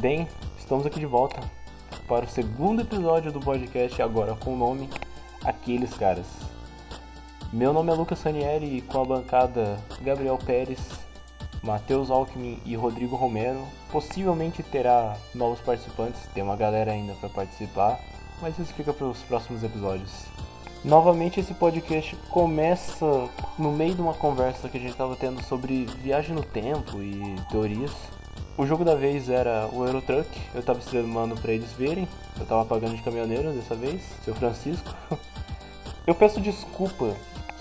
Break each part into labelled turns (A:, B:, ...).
A: Bem, estamos aqui de volta para o segundo episódio do podcast, agora com o nome Aqueles Caras. Meu nome é Lucas Sanieri e com a bancada Gabriel Pérez, Matheus Alckmin e Rodrigo Romero. Possivelmente terá novos participantes, tem uma galera ainda para participar, mas isso fica para os próximos episódios. Novamente esse podcast começa no meio de uma conversa que a gente estava tendo sobre viagem no tempo e teorias. O jogo da vez era o Eurotruck, eu estava streamando para eles verem, eu estava pagando de caminhoneiro dessa vez, seu Francisco. Eu peço desculpa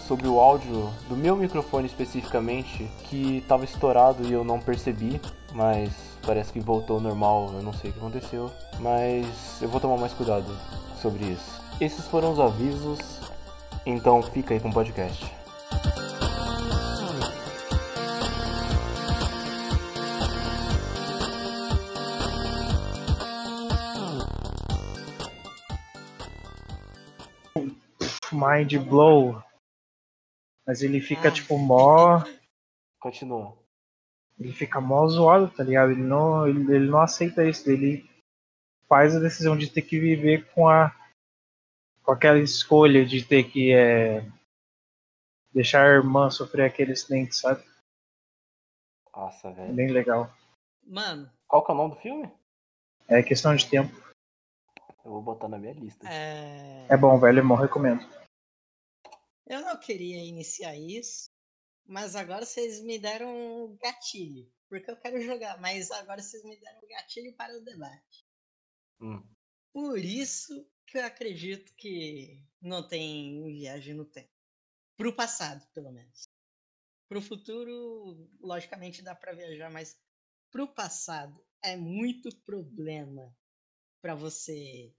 A: sobre o áudio do meu microfone especificamente, que estava estourado e eu não percebi, mas parece que voltou ao normal, eu não sei o que aconteceu, mas eu vou tomar mais cuidado sobre isso. Esses foram os avisos, então fica aí com o podcast.
B: Mind Blow. Mas ele fica, tipo, mó.
A: Continua.
B: Ele fica mó zoado, tá ligado? Ele não, ele, ele não aceita isso. Ele faz a decisão de ter que viver com a. com aquela escolha de ter que é, deixar a irmã sofrer aquele acidente, sabe?
A: Nossa, velho.
B: Bem legal.
C: Mano,
A: Qual que é o nome do filme?
B: É questão de tempo.
A: Eu vou botar na minha lista.
C: é...
B: É bom, velho, é bom, recomendo.
C: Eu não queria iniciar isso, mas agora vocês me deram um gatilho. Porque eu quero jogar, mas agora vocês me deram um gatilho para o debate.
A: Hum.
C: Por isso que eu acredito que não tem viagem no tempo. Pro passado, pelo menos. Pro futuro, logicamente dá para viajar, mas pro passado é muito problema para você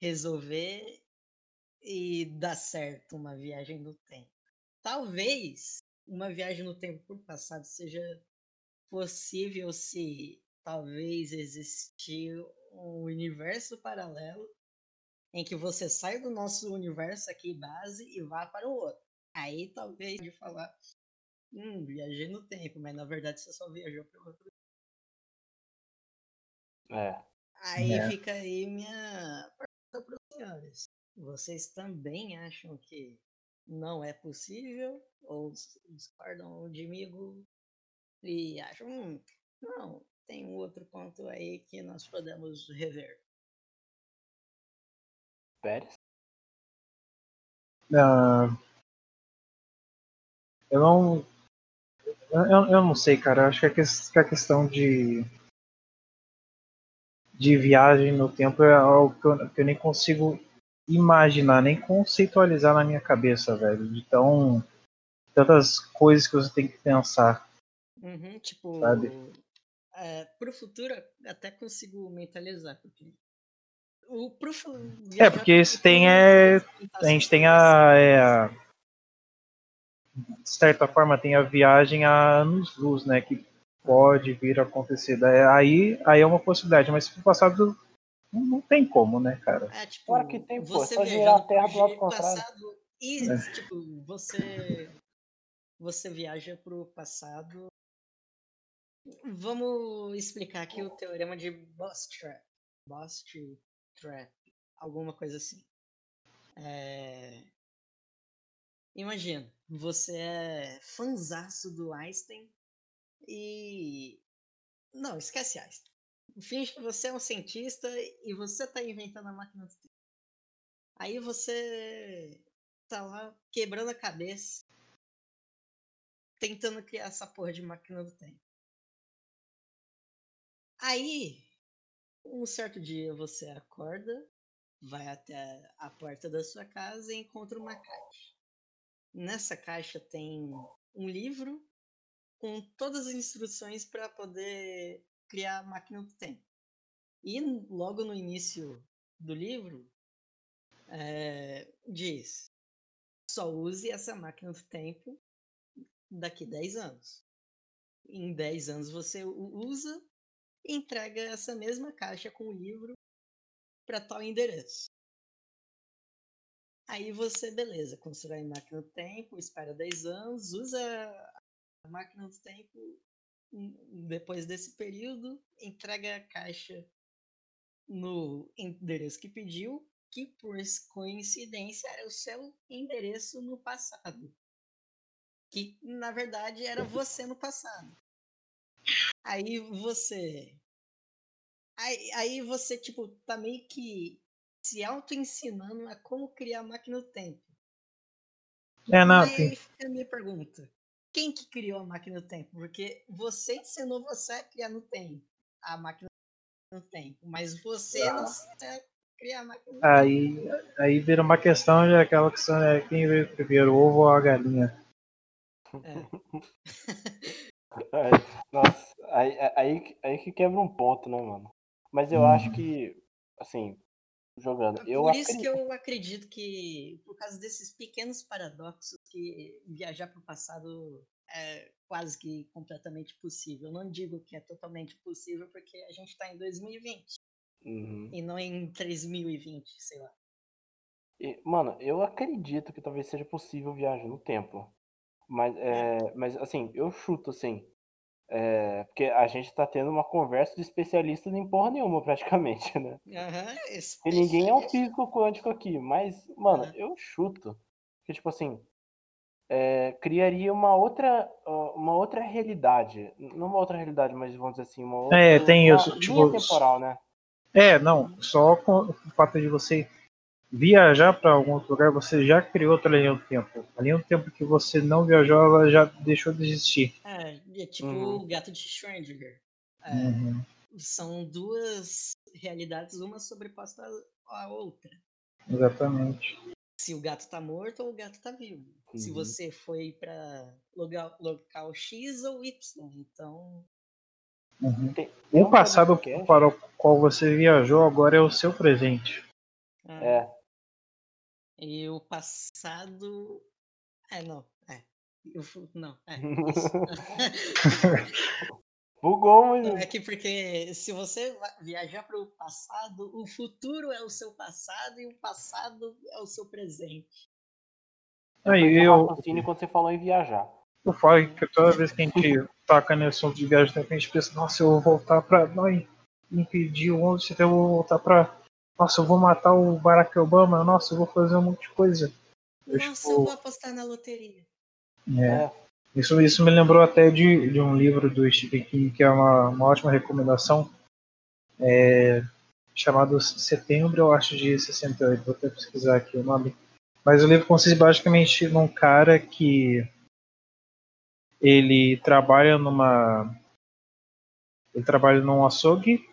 C: resolver e dar certo uma viagem no tempo. Talvez uma viagem no tempo pro passado seja possível se talvez existir um universo paralelo em que você sai do nosso universo aqui base e vá para o outro. Aí talvez de falar, hum, viajei no tempo, mas na verdade você só viajou para outro.
A: É.
C: Aí
B: É.
C: fica aí minha pergunta para os senhores. Vocês também acham que não é possível ou discordam de mim e acham, hum, não, tem um outro ponto aí que nós podemos rever.
A: Pérez?
B: Ah, eu não. Eu, eu não sei, cara. Eu acho que a, ques- que a questão de. de viagem no tempo é algo que eu, que eu nem consigo imaginar, nem conceitualizar na minha cabeça, velho. De tão. tantas coisas que você tem que pensar.
C: Uhum, tipo,
B: Sabe?
C: é, pro futuro até consigo mentalizar, porque o pro
B: É, porque esse tem é. A gente tem a. é, a- de certa forma, tem a viagem a anos-luz, né? Que pode vir a acontecer. Daí- Aí, aí é uma possibilidade, mas se for passado, não, tem como, né, cara?
C: É, tipo,
A: Claro que tem, pô,
C: você
A: só girar
C: viajando
A: a Terra
C: pro
A: lado contrário.
C: passado e,
B: É.
C: tipo, você você viaja pro passado. Vamos explicar aqui o teorema de Bostrap. Bostrap, alguma coisa assim. É... Imagina, você é fanzaço do Einstein e... Não, esquece Einstein. Finge que você é um cientista e você tá inventando a máquina do tempo. Aí você tá lá quebrando a cabeça, tentando criar essa porra de máquina do tempo. Aí, um certo dia você acorda, vai até a porta da sua casa e encontra uma caixa. Nessa caixa tem um livro com todas as instruções para poder criar a máquina do tempo. E logo no início do livro é, diz: só use essa máquina do tempo daqui 10 anos. Em 10 anos você usa e entrega essa mesma caixa com o livro para tal endereço. Aí você, beleza, constrói a máquina do tempo, espera 10 anos, usa a máquina do tempo depois desse período, entrega a caixa no endereço que pediu, que por coincidência era o seu endereço no passado. Que na verdade era você no passado. Aí você. Aí, aí você, tipo, tá meio que se auto-ensinando a como criar a máquina do tempo.
B: É, não,
C: Aí
B: tem-
C: fica a minha pergunta. Quem que criou a máquina do tempo? Porque você ensinou você a criar no tempo. A máquina do tempo. Mas você
B: Ah.
C: não sabe criar a máquina do tempo.
B: aí, aí vira uma questão de aquela questão é quem veio primeiro, o ovo ou a galinha.
A: É, Nossa, aí, aí, que- aí que quebra um ponto, né, mano? Mas eu
B: Uhum.
A: acho que, assim, jogando, eu
C: Por isso que
A: acredito.
C: eu acredito que, por causa desses pequenos paradoxos, que viajar para o passado é quase que completamente possível. Eu não digo que é totalmente possível, porque a gente está em 2020
A: Uhum.
C: e não em 3020, sei lá.
A: E, mano, eu acredito que talvez seja possível viajar no tempo. Mas, é, mas assim, eu chuto assim. É, porque a gente tá tendo uma conversa de especialistas em porra nenhuma, praticamente, né?
C: Esse
A: Porque ninguém é um físico quântico aqui. Mas, mano,
C: É.
A: eu chuto. Que, tipo assim, é, criaria uma outra, uma outra realidade. Não uma outra realidade, mas vamos dizer assim, uma outra
B: É, tem
A: uma
B: isso,
A: linha
B: tipo,
A: temporal, né?
B: É, não, só com o fato de você viajar para algum outro lugar, você já criou outra linha do tempo. A linha do tempo que você não viajou, ela já deixou de existir.
C: É, é tipo
A: Uhum.
C: o gato de Schrödinger. É,
B: Uhum,
C: São duas realidades, uma sobreposta à outra.
B: exatamente.
C: Se o gato tá morto ou o gato tá vivo. Se
A: Uhum.
C: você foi para local, local X ou Y. Então,
B: Uhum. O passado para o qual você viajou agora é o seu presente.
C: ah,
A: É,
C: e o passado. É, não. Eu não, é. Isso.
A: bugou, mas.
C: É que porque se você viajar para o passado, o futuro é o seu passado e o passado é o seu presente.
B: Aí eu,
A: raciocínio quando você falou em viajar.
B: eu falo que toda vez que a gente toca nesse assunto de viagem, a gente pensa, nossa, eu vou voltar pra. Não, impedir o 11 de setembro, eu vou voltar pra. Nossa, eu vou matar o Barack Obama, nossa, eu vou fazer um monte de coisa. Eu,
C: Nossa,
B: tipo,
C: eu vou apostar na loteria.
B: É.
A: É.
B: Isso, isso me lembrou até de, de um livro do Stephen King, que é uma, uma ótima recomendação, é, chamado Setembro, eu acho, de 68. Vou até pesquisar aqui o nome. Mas o livro consiste basicamente num cara que ele trabalha numa. Ele trabalha num açougue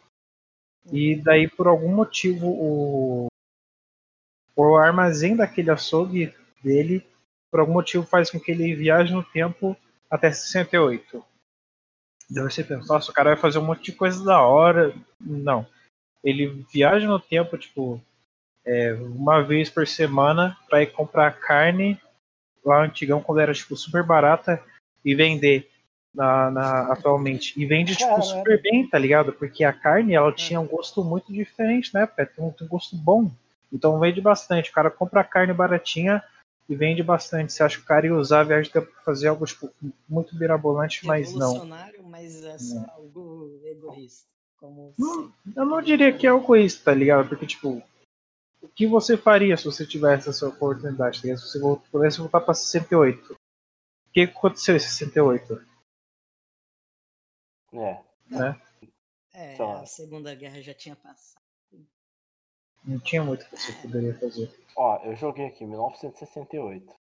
B: e daí por algum motivo o, o armazém daquele açougue dele por algum motivo faz com que ele viaje no tempo até 68. Daí você pensa, nossa, o cara vai fazer um monte de coisa da hora. Não. Ele viaja no tempo, tipo, é, uma vez por semana para ir comprar carne lá antigão, quando era tipo, super barata, e vender na, na- atualmente. E vende tipo,
A: Caralho.
B: super bem, tá ligado? Porque a carne ela tinha um gosto muito diferente época, tem um, tem um gosto bom. Então vende bastante. O cara compra a carne baratinha e vende bastante. Você acha que o cara ia usar a viagem pra fazer algo tipo, muito mirabolante, mas não.
C: Revolucionário, mas é só algo egoísta. Como
B: Não. Eu não diria que é egoísta, tá ligado? Porque, tipo, o que você faria se você tivesse essa oportunidade? tá ligado? Se você pudesse voltar pra 68. O que aconteceu em 68?
A: É.
B: Né?
C: É, a Segunda Guerra já tinha passado.
B: Não tinha muito que você poderia fazer.
A: Ó, eu joguei aqui 1968.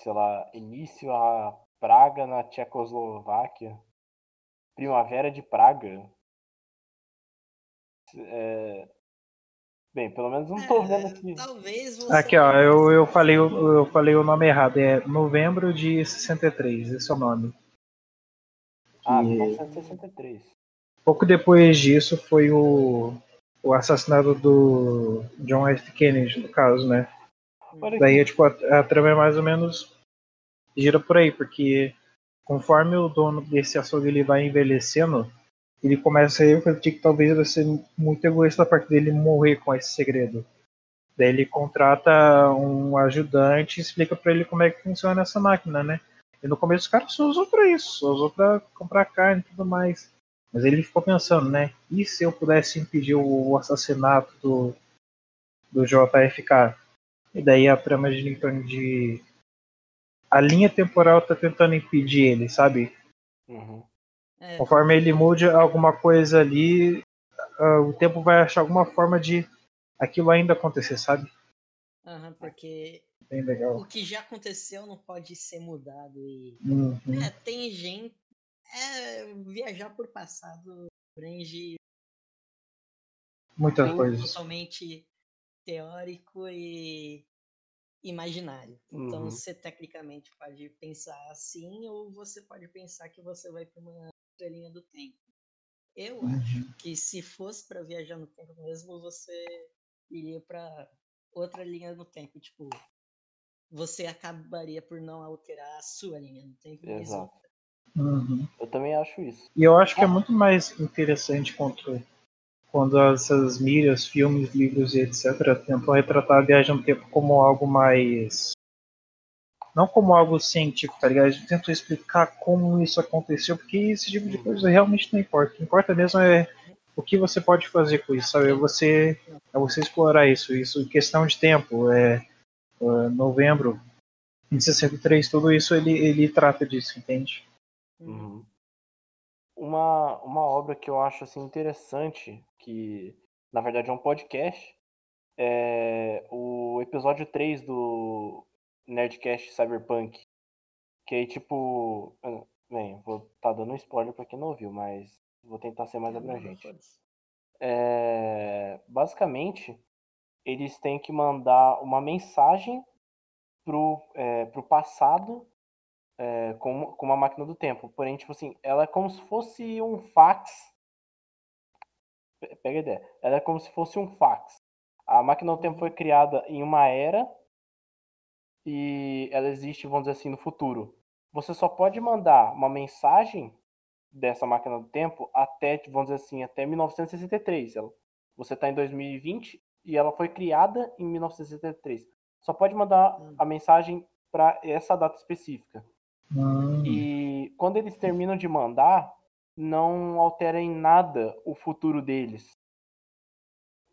A: Sei lá, início a Praga na Tchecoslováquia. Primavera de Praga. É... Bem, pelo menos não tô vendo
C: É,
A: aqui.
C: Talvez você.
B: Aqui, ó, eu, eu, falei, o- eu falei o nome errado. É novembro de 63, esse é o nome.
A: Ah,
B: que-
A: 1963.
B: Pouco depois disso foi o, o assassinato do John F. Kennedy, no caso, né? Daí, tipo, a, a trama é mais ou menos gira por aí, porque conforme o dono desse açougue ele vai envelhecendo, ele começa a refletir que talvez vai ser muito egoísta da parte dele morrer com esse segredo. Daí ele contrata um ajudante e explica pra ele como é que funciona essa máquina, né? E no começo o cara só usou pra isso, só usou pra comprar carne e tudo mais. Mas ele ficou pensando, né? E se eu pudesse impedir o assassinato do, do JFK? E daí a trama de torno de. A linha temporal tá tentando impedir ele, sabe?
A: Uhum.
C: É,
B: Conforme ele mude alguma coisa ali, ah, o tempo vai achar alguma forma de aquilo ainda acontecer, sabe?
C: aham, porque
B: Bem legal.
C: o que já aconteceu não pode ser mudado e
B: Uhum.
C: É, tem gente. É, viajar por passado abrange
B: Muitas coisas.
C: totalmente teórico e imaginário. Então
A: Uhum.
C: você tecnicamente pode pensar assim, ou você pode pensar que você vai para uma outra linha do tempo. Eu
B: Uhum.
C: acho que se fosse para viajar no tempo mesmo, você iria para outra linha do tempo. Tipo, você acabaria por não alterar a sua linha do tempo,
A: Exato.
B: Uhum.
A: Eu também acho isso.
B: E eu acho que é muito mais interessante quando, quando essas mídias, filmes, livros e etc. tentam retratar a viagem no tempo como algo mais. Não como algo científico, tá ligado? Eles tentam explicar como isso aconteceu, porque esse tipo de coisa realmente não importa. O que importa mesmo é o que você pode fazer com isso, sabe? É você, é você explorar isso. Isso em questão de tempo. É, é, novembro em 63, tudo isso ele, ele trata disso, entende?
A: Uhum. Uma, uma obra que eu acho assim interessante, que na verdade é um podcast, é o episódio 3 do Nerdcast Cyberpunk. Que aí, tipo. Bem, vou tá dando um spoiler pra quem não ouviu, mas vou tentar ser mais abrangente. É, basicamente, eles têm que mandar uma mensagem pro, é, pro passado é, com, com uma máquina do tempo. Porém, tipo assim, ela é como se fosse um fax. Pe- Pega a ideia. Ela é como se fosse um fax. A máquina do tempo foi criada em uma era e ela existe, vamos dizer assim, no futuro. Você só pode mandar uma mensagem dessa máquina do tempo até, vamos dizer assim, até 1963. Ela- Você está em 2020 e ela foi criada em 1963. Só pode mandar
C: Hum.
A: a mensagem para essa data específica.
B: Hum.
A: E quando eles terminam de mandar, não altera em nada o futuro deles.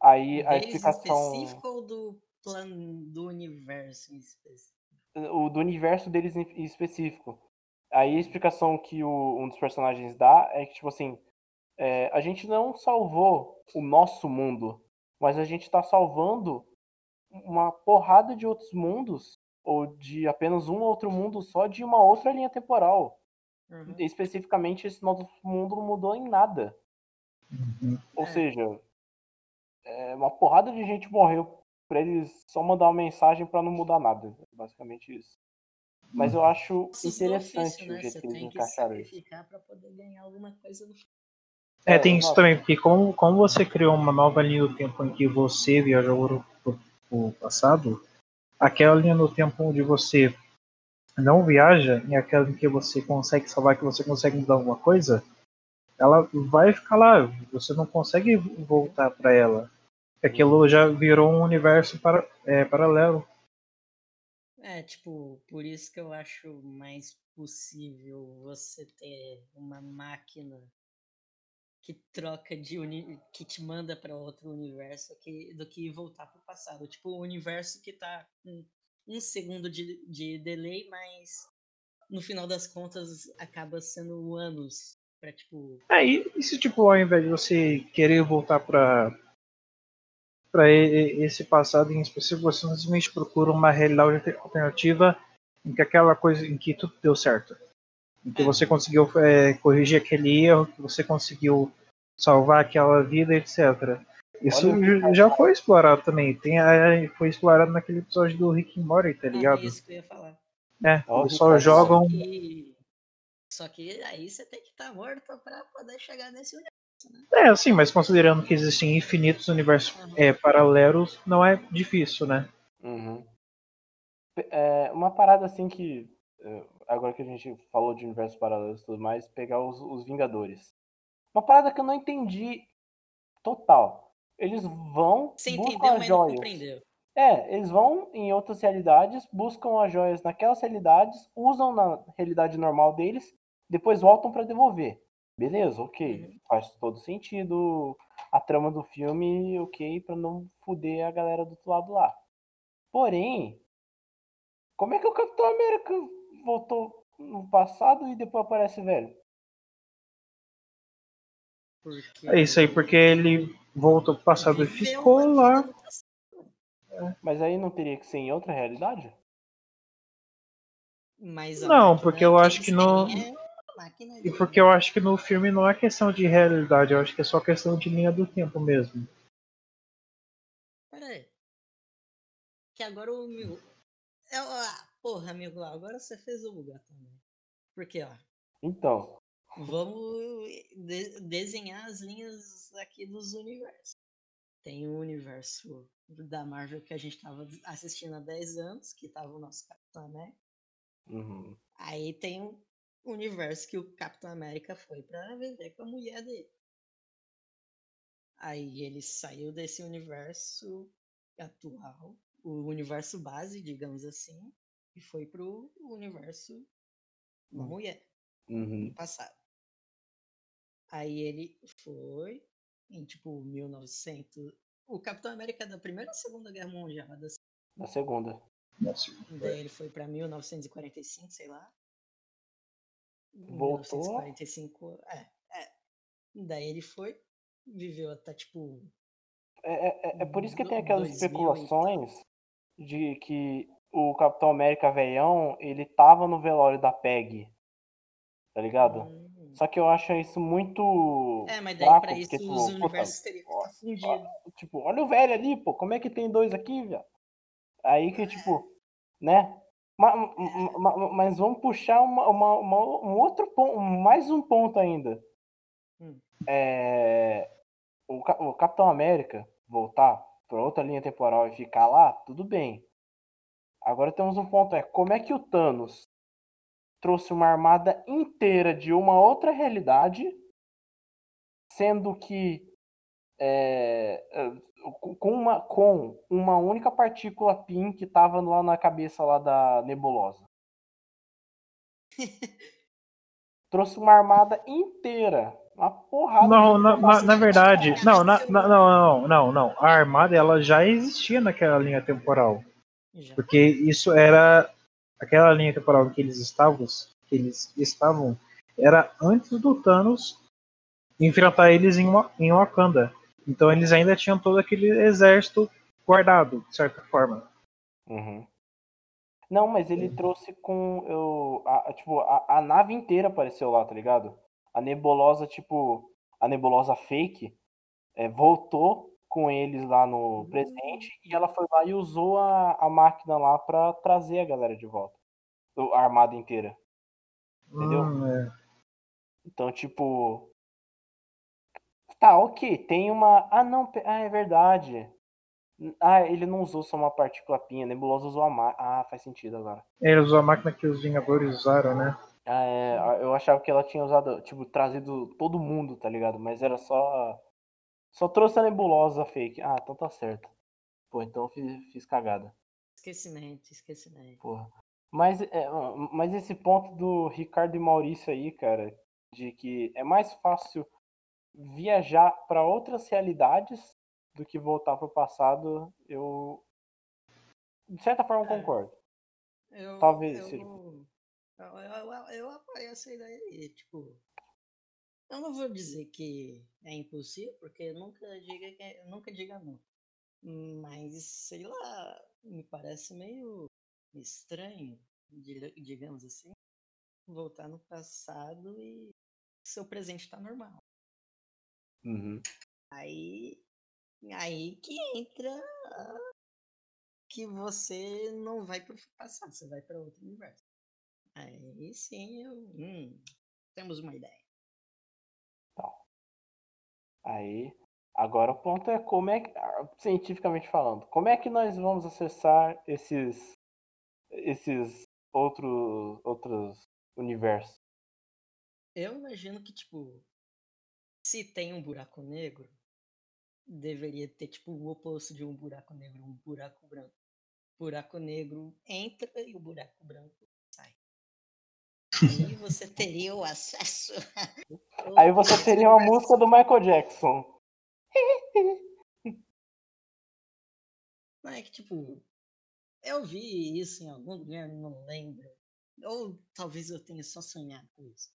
A: Aí a
C: Deles
A: explicação.
C: específico ou do plano do universo em específico?
A: o do universo deles em específico. Aí a explicação que o- um dos personagens dá é que, tipo assim, é, a gente não salvou o nosso mundo, mas a gente tá salvando uma porrada de outros mundos, ou de apenas um outro mundo só de uma outra linha temporal.
C: Uhum.
A: Especificamente, esse nosso mundo não mudou em nada.
B: Uhum.
A: Ou
C: É.
A: seja, é, uma porrada de gente morreu pra eles só mandar uma mensagem pra não mudar nada. Basicamente isso. Mas eu acho
C: Ossos do
A: interessante
C: ofício,
A: o
C: né?
A: jeito
C: Você
A: que eles
C: tem que
A: encaixaram isso.
C: sacrificar pra poder ganhar alguma coisa no final.
B: É,
A: É,
B: tem isso também, porque como, como você criou uma nova linha do tempo em que você viajou pro, pro passado, aquela linha do tempo onde você não viaja e aquela em que você consegue salvar, que você consegue mudar alguma coisa, ela vai ficar lá. Você não consegue voltar para ela. Aquilo já virou um universo para, é, paralelo.
C: É, tipo, por isso que eu acho mais possível você ter uma máquina que troca de uni que te manda pra outro universo que, do que voltar pro passado. Tipo, o universo que tá com um segundo de, de delay, mas no final das contas acaba sendo anos pra, tipo,
B: É, e, e se tipo, ao invés de você querer voltar para para esse passado em específico, você simplesmente procura uma realidade alternativa em que aquela coisa em que tudo deu certo. Em que
C: É.
B: você conseguiu é, corrigir aquele erro, que você conseguiu salvar aquela vida, etc. Isso
A: Olha que
B: já foi explorado também. Tem, foi explorado naquele episódio do Rick and Morty, tá
C: ah,
B: ligado?
C: é isso que eu ia falar.
B: É,
A: Ó, o
B: eles só jogam.
C: Só que, só que aí você tem que estar morto pra poder chegar nesse universo.
B: É, sim, mas considerando que existem infinitos universos
C: Aham.
B: é, paralelos, não é difícil, né?
A: Uhum. É, uma parada assim que. É, Agora que a gente falou de universos paralelos e tudo mais, pegar os, os Vingadores. Uma parada que eu não entendi total. Eles vão,
C: Você
A: buscam
C: entendeu,
A: as joias. É, eles vão em outras realidades, buscam as joias naquelas realidades, usam na realidade normal deles, depois voltam pra devolver. Beleza, ok.
C: Uhum.
A: Faz todo sentido a trama do filme, ok, pra não fuder a galera do outro lado lá. Porém, como é que o Capitão América voltou no passado e depois aparece velho?
C: Porque
B: É isso aí, porque ele voltou pro passado e ficou lá.
C: no passado.
A: Mas aí não teria que ser em outra realidade?
C: Mas
B: Não, porque eu acho que não-
C: têm é
B: E porque eu acho que no filme não é questão de realidade, eu acho que é só questão de linha do tempo mesmo.
C: Pera aí. Que agora o meu. É, ah, porra, amigo, agora você fez eu bugar também. Porque, ó,
A: Então,
C: vamos de- desenhar as linhas aqui dos universos. Tem o universo da Marvel que a gente tava assistindo há 10 anos, que tava o nosso Capitão América.
A: uhum,
C: Aí tem o universo que o Capitão América foi pra viver com a mulher dele. Aí ele saiu desse universo atual, o universo base, digamos assim, e foi pro universo da
A: Hum.
C: mulher,
A: uhum,
C: no passado. Aí ele foi em tipo 1900. O Capitão América é da Primeira ou Segunda Guerra Mundial? Da
A: na segunda.
C: Daí ele foi pra 1945, sei lá.
A: Voltou.
C: 1945, é, é. Daí ele foi, viveu até tipo.
A: É, é- é- é por isso que tem aquelas
C: 2000
A: especulações de que o Capitão América velhão, ele tava no velório da PEG. Tá ligado?
C: hum.
A: Só que eu acho isso muito
C: É, mas daí
A: fraco,
C: pra isso
A: porque, tipo,
C: os universos teriam que estar
A: tipo, olha o velho ali, pô, como é que tem dois aqui, velho? Aí que, tipo, né? Ma- ma- ma- Mas, vamos puxar uma, uma- uma- um outro ponto, mais um ponto ainda.
C: Hum.
A: É, o, o Capitão América voltar para outra linha temporal e ficar lá, tudo bem. Agora temos um ponto, é como é que o Thanos trouxe uma armada inteira de uma outra realidade, sendo que é, é, com, uma, com uma única partícula PIN que tava lá na cabeça lá da nebulosa. Trouxe uma armada inteira. Uma porrada.
B: Não, na, na, na verdade, não, na, na- não, não, não, não. A armada ela já existia naquela linha temporal. Porque isso era aquela linha temporal que eles estavam, que eles estavam, era antes do Thanos enfrentar eles em, em Wakanda. Então eles ainda tinham todo aquele exército guardado, de certa forma.
A: Uhum. Não, mas ele trouxe com. Eu, a, a- tipo, a, a nave inteira apareceu lá, tá ligado? A nebulosa, tipo. A nebulosa fake é, voltou com eles lá no presente e ela foi lá e usou a, a máquina lá pra trazer a galera de volta. A armada inteira. Entendeu?
B: Hum, é.
A: Então, tipo. Tá, ok. Tem uma. Ah, não. Ah, é verdade. Ah, ele não usou só uma partícula pinha. A nebulosa usou a máquina. Ah, faz sentido agora.
B: Ele usou a máquina que os Vingadores usaram, né?
A: Ah, é, eu achava que ela tinha usado, tipo, trazido todo mundo, tá ligado? Mas era só. Só trouxe a nebulosa fake. Ah, então tá certo. Pô, então eu fiz, fiz cagada.
C: Esquecimento, esquecimento.
A: Porra. Mas, é, mas esse ponto do Ricardo e Maurício aí, cara, de que é mais fácil viajar pra outras realidades do que voltar pro passado, eu. De certa forma,
C: É.
A: concordo.
C: Eu,
A: Talvez
C: eu,
A: seja.
C: eu, eu, eu, eu apoio essa ideia aí. Tipo, eu não vou dizer que é impossível, porque nunca diga, que é- nunca diga não. Mas, sei lá, me parece meio estranho, di- digamos assim, voltar no passado e seu presente tá normal.
A: Uhum.
C: Aí, aí que entra que você não vai pro passado, você vai para outro universo. Aí sim, eu, hum, temos uma ideia.
A: Aí, agora o ponto é como é que, ah, cientificamente falando, como é que nós vamos acessar esses esses outros outros universos?
C: Eu imagino que, tipo, se tem um buraco negro, deveria ter tipo o oposto de um buraco negro, um buraco branco. buraco negro entra e o buraco branco. Aí você teria o acesso.
A: Aí você teria uma música do Michael Jackson.
C: Não é que tipo, eu vi isso em algum lugar, não lembro. Ou talvez eu tenha só sonhado com isso.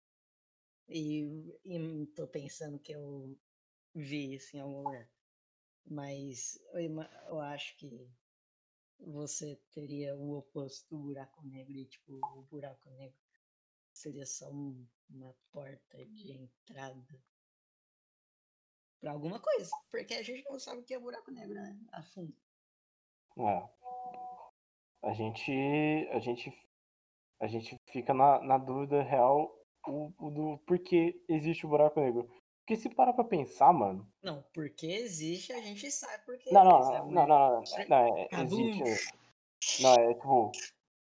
C: E, e tô pensando que eu vi isso em algum lugar. Mas eu, eu acho que você teria o oposto do buraco negro e tipo, o buraco negro seria só um, uma porta de entrada para alguma coisa. Porque a gente não sabe o que é buraco negro, né? A fundo.
A: É. A gente. A gente. A gente fica na, na dúvida real o, o do porquê existe o buraco negro. Porque se parar pra pensar, mano.
C: Não, porque existe, a gente sabe porque
A: Não, não,
C: existe,
A: não,
C: né?
A: não, não, não, não, é, existe. Não, é tipo.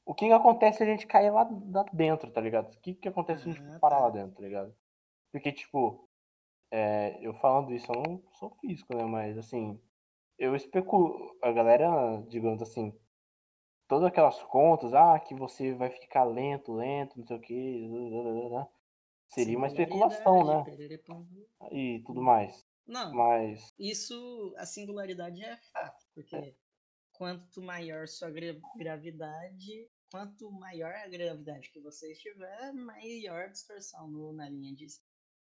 A: O que que acontece se a gente cair lá, lá dentro, tá ligado? O que que acontece se a gente
C: Ah,
A: parar
C: tá.
A: lá dentro, tá ligado? Porque, tipo, é, eu falando isso, eu não sou físico, né? Mas, assim, eu especulo. A galera, digamos assim, todas aquelas contas, ah, que você vai ficar lento, lento, não sei o que, seria uma especulação, né?
C: Pererepam.
A: E tudo mais.
C: Não,
A: Mas,
C: isso, a singularidade é fato, porque quanto maior sua gra- gravidade, quanto maior a gravidade que você estiver, maior a distorção no- na linha de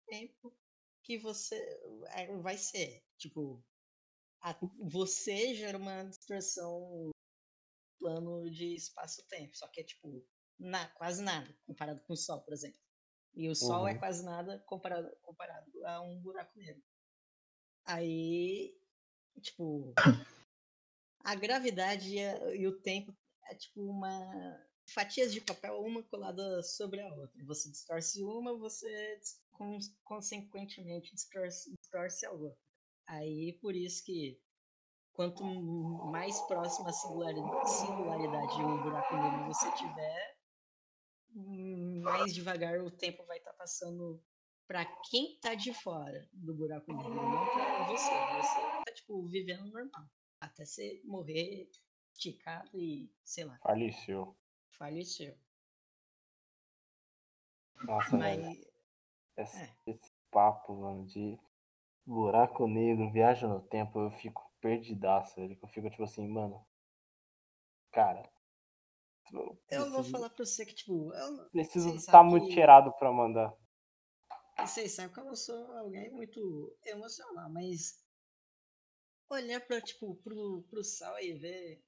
C: tempo que você é, vai ser. Tipo, a- você gera uma distorção no plano de espaço-tempo, só que é tipo, na, quase nada, comparado com o Sol, por exemplo. E o Sol é
A: Uhum.
C: quase nada comparado, comparado a um buraco negro. Aí, tipo, a gravidade e, o tempo é tipo uma fatias de papel, uma colada sobre a outra. Você distorce uma, você consequentemente distorce, distorce a outra. Aí, por isso que quanto mais próxima a singulari- singularidade de um buraco negro você tiver, mais devagar o tempo vai estar passando para quem tá de fora do buraco negro, não para você. Você tá, tipo, vivendo normal. Até você morrer, esticado e, sei lá,
A: faleceu.
C: faleceu.
A: Nossa, velho.
C: Mas,
A: Esse,
C: é.
A: esse papo, mano, de buraco negro, viagem no tempo, eu fico perdidaço, velho. Eu fico tipo assim, mano. Cara. Eu
C: eu vou
A: preciso,
C: falar pra você que, tipo, eu,
A: preciso
C: vocês
A: estar muito
C: que-
A: cheirado pra mandar.
C: vocês sabem que eu não sou alguém muito emocional, mas olhar pra, tipo, pro, pro sal e ver,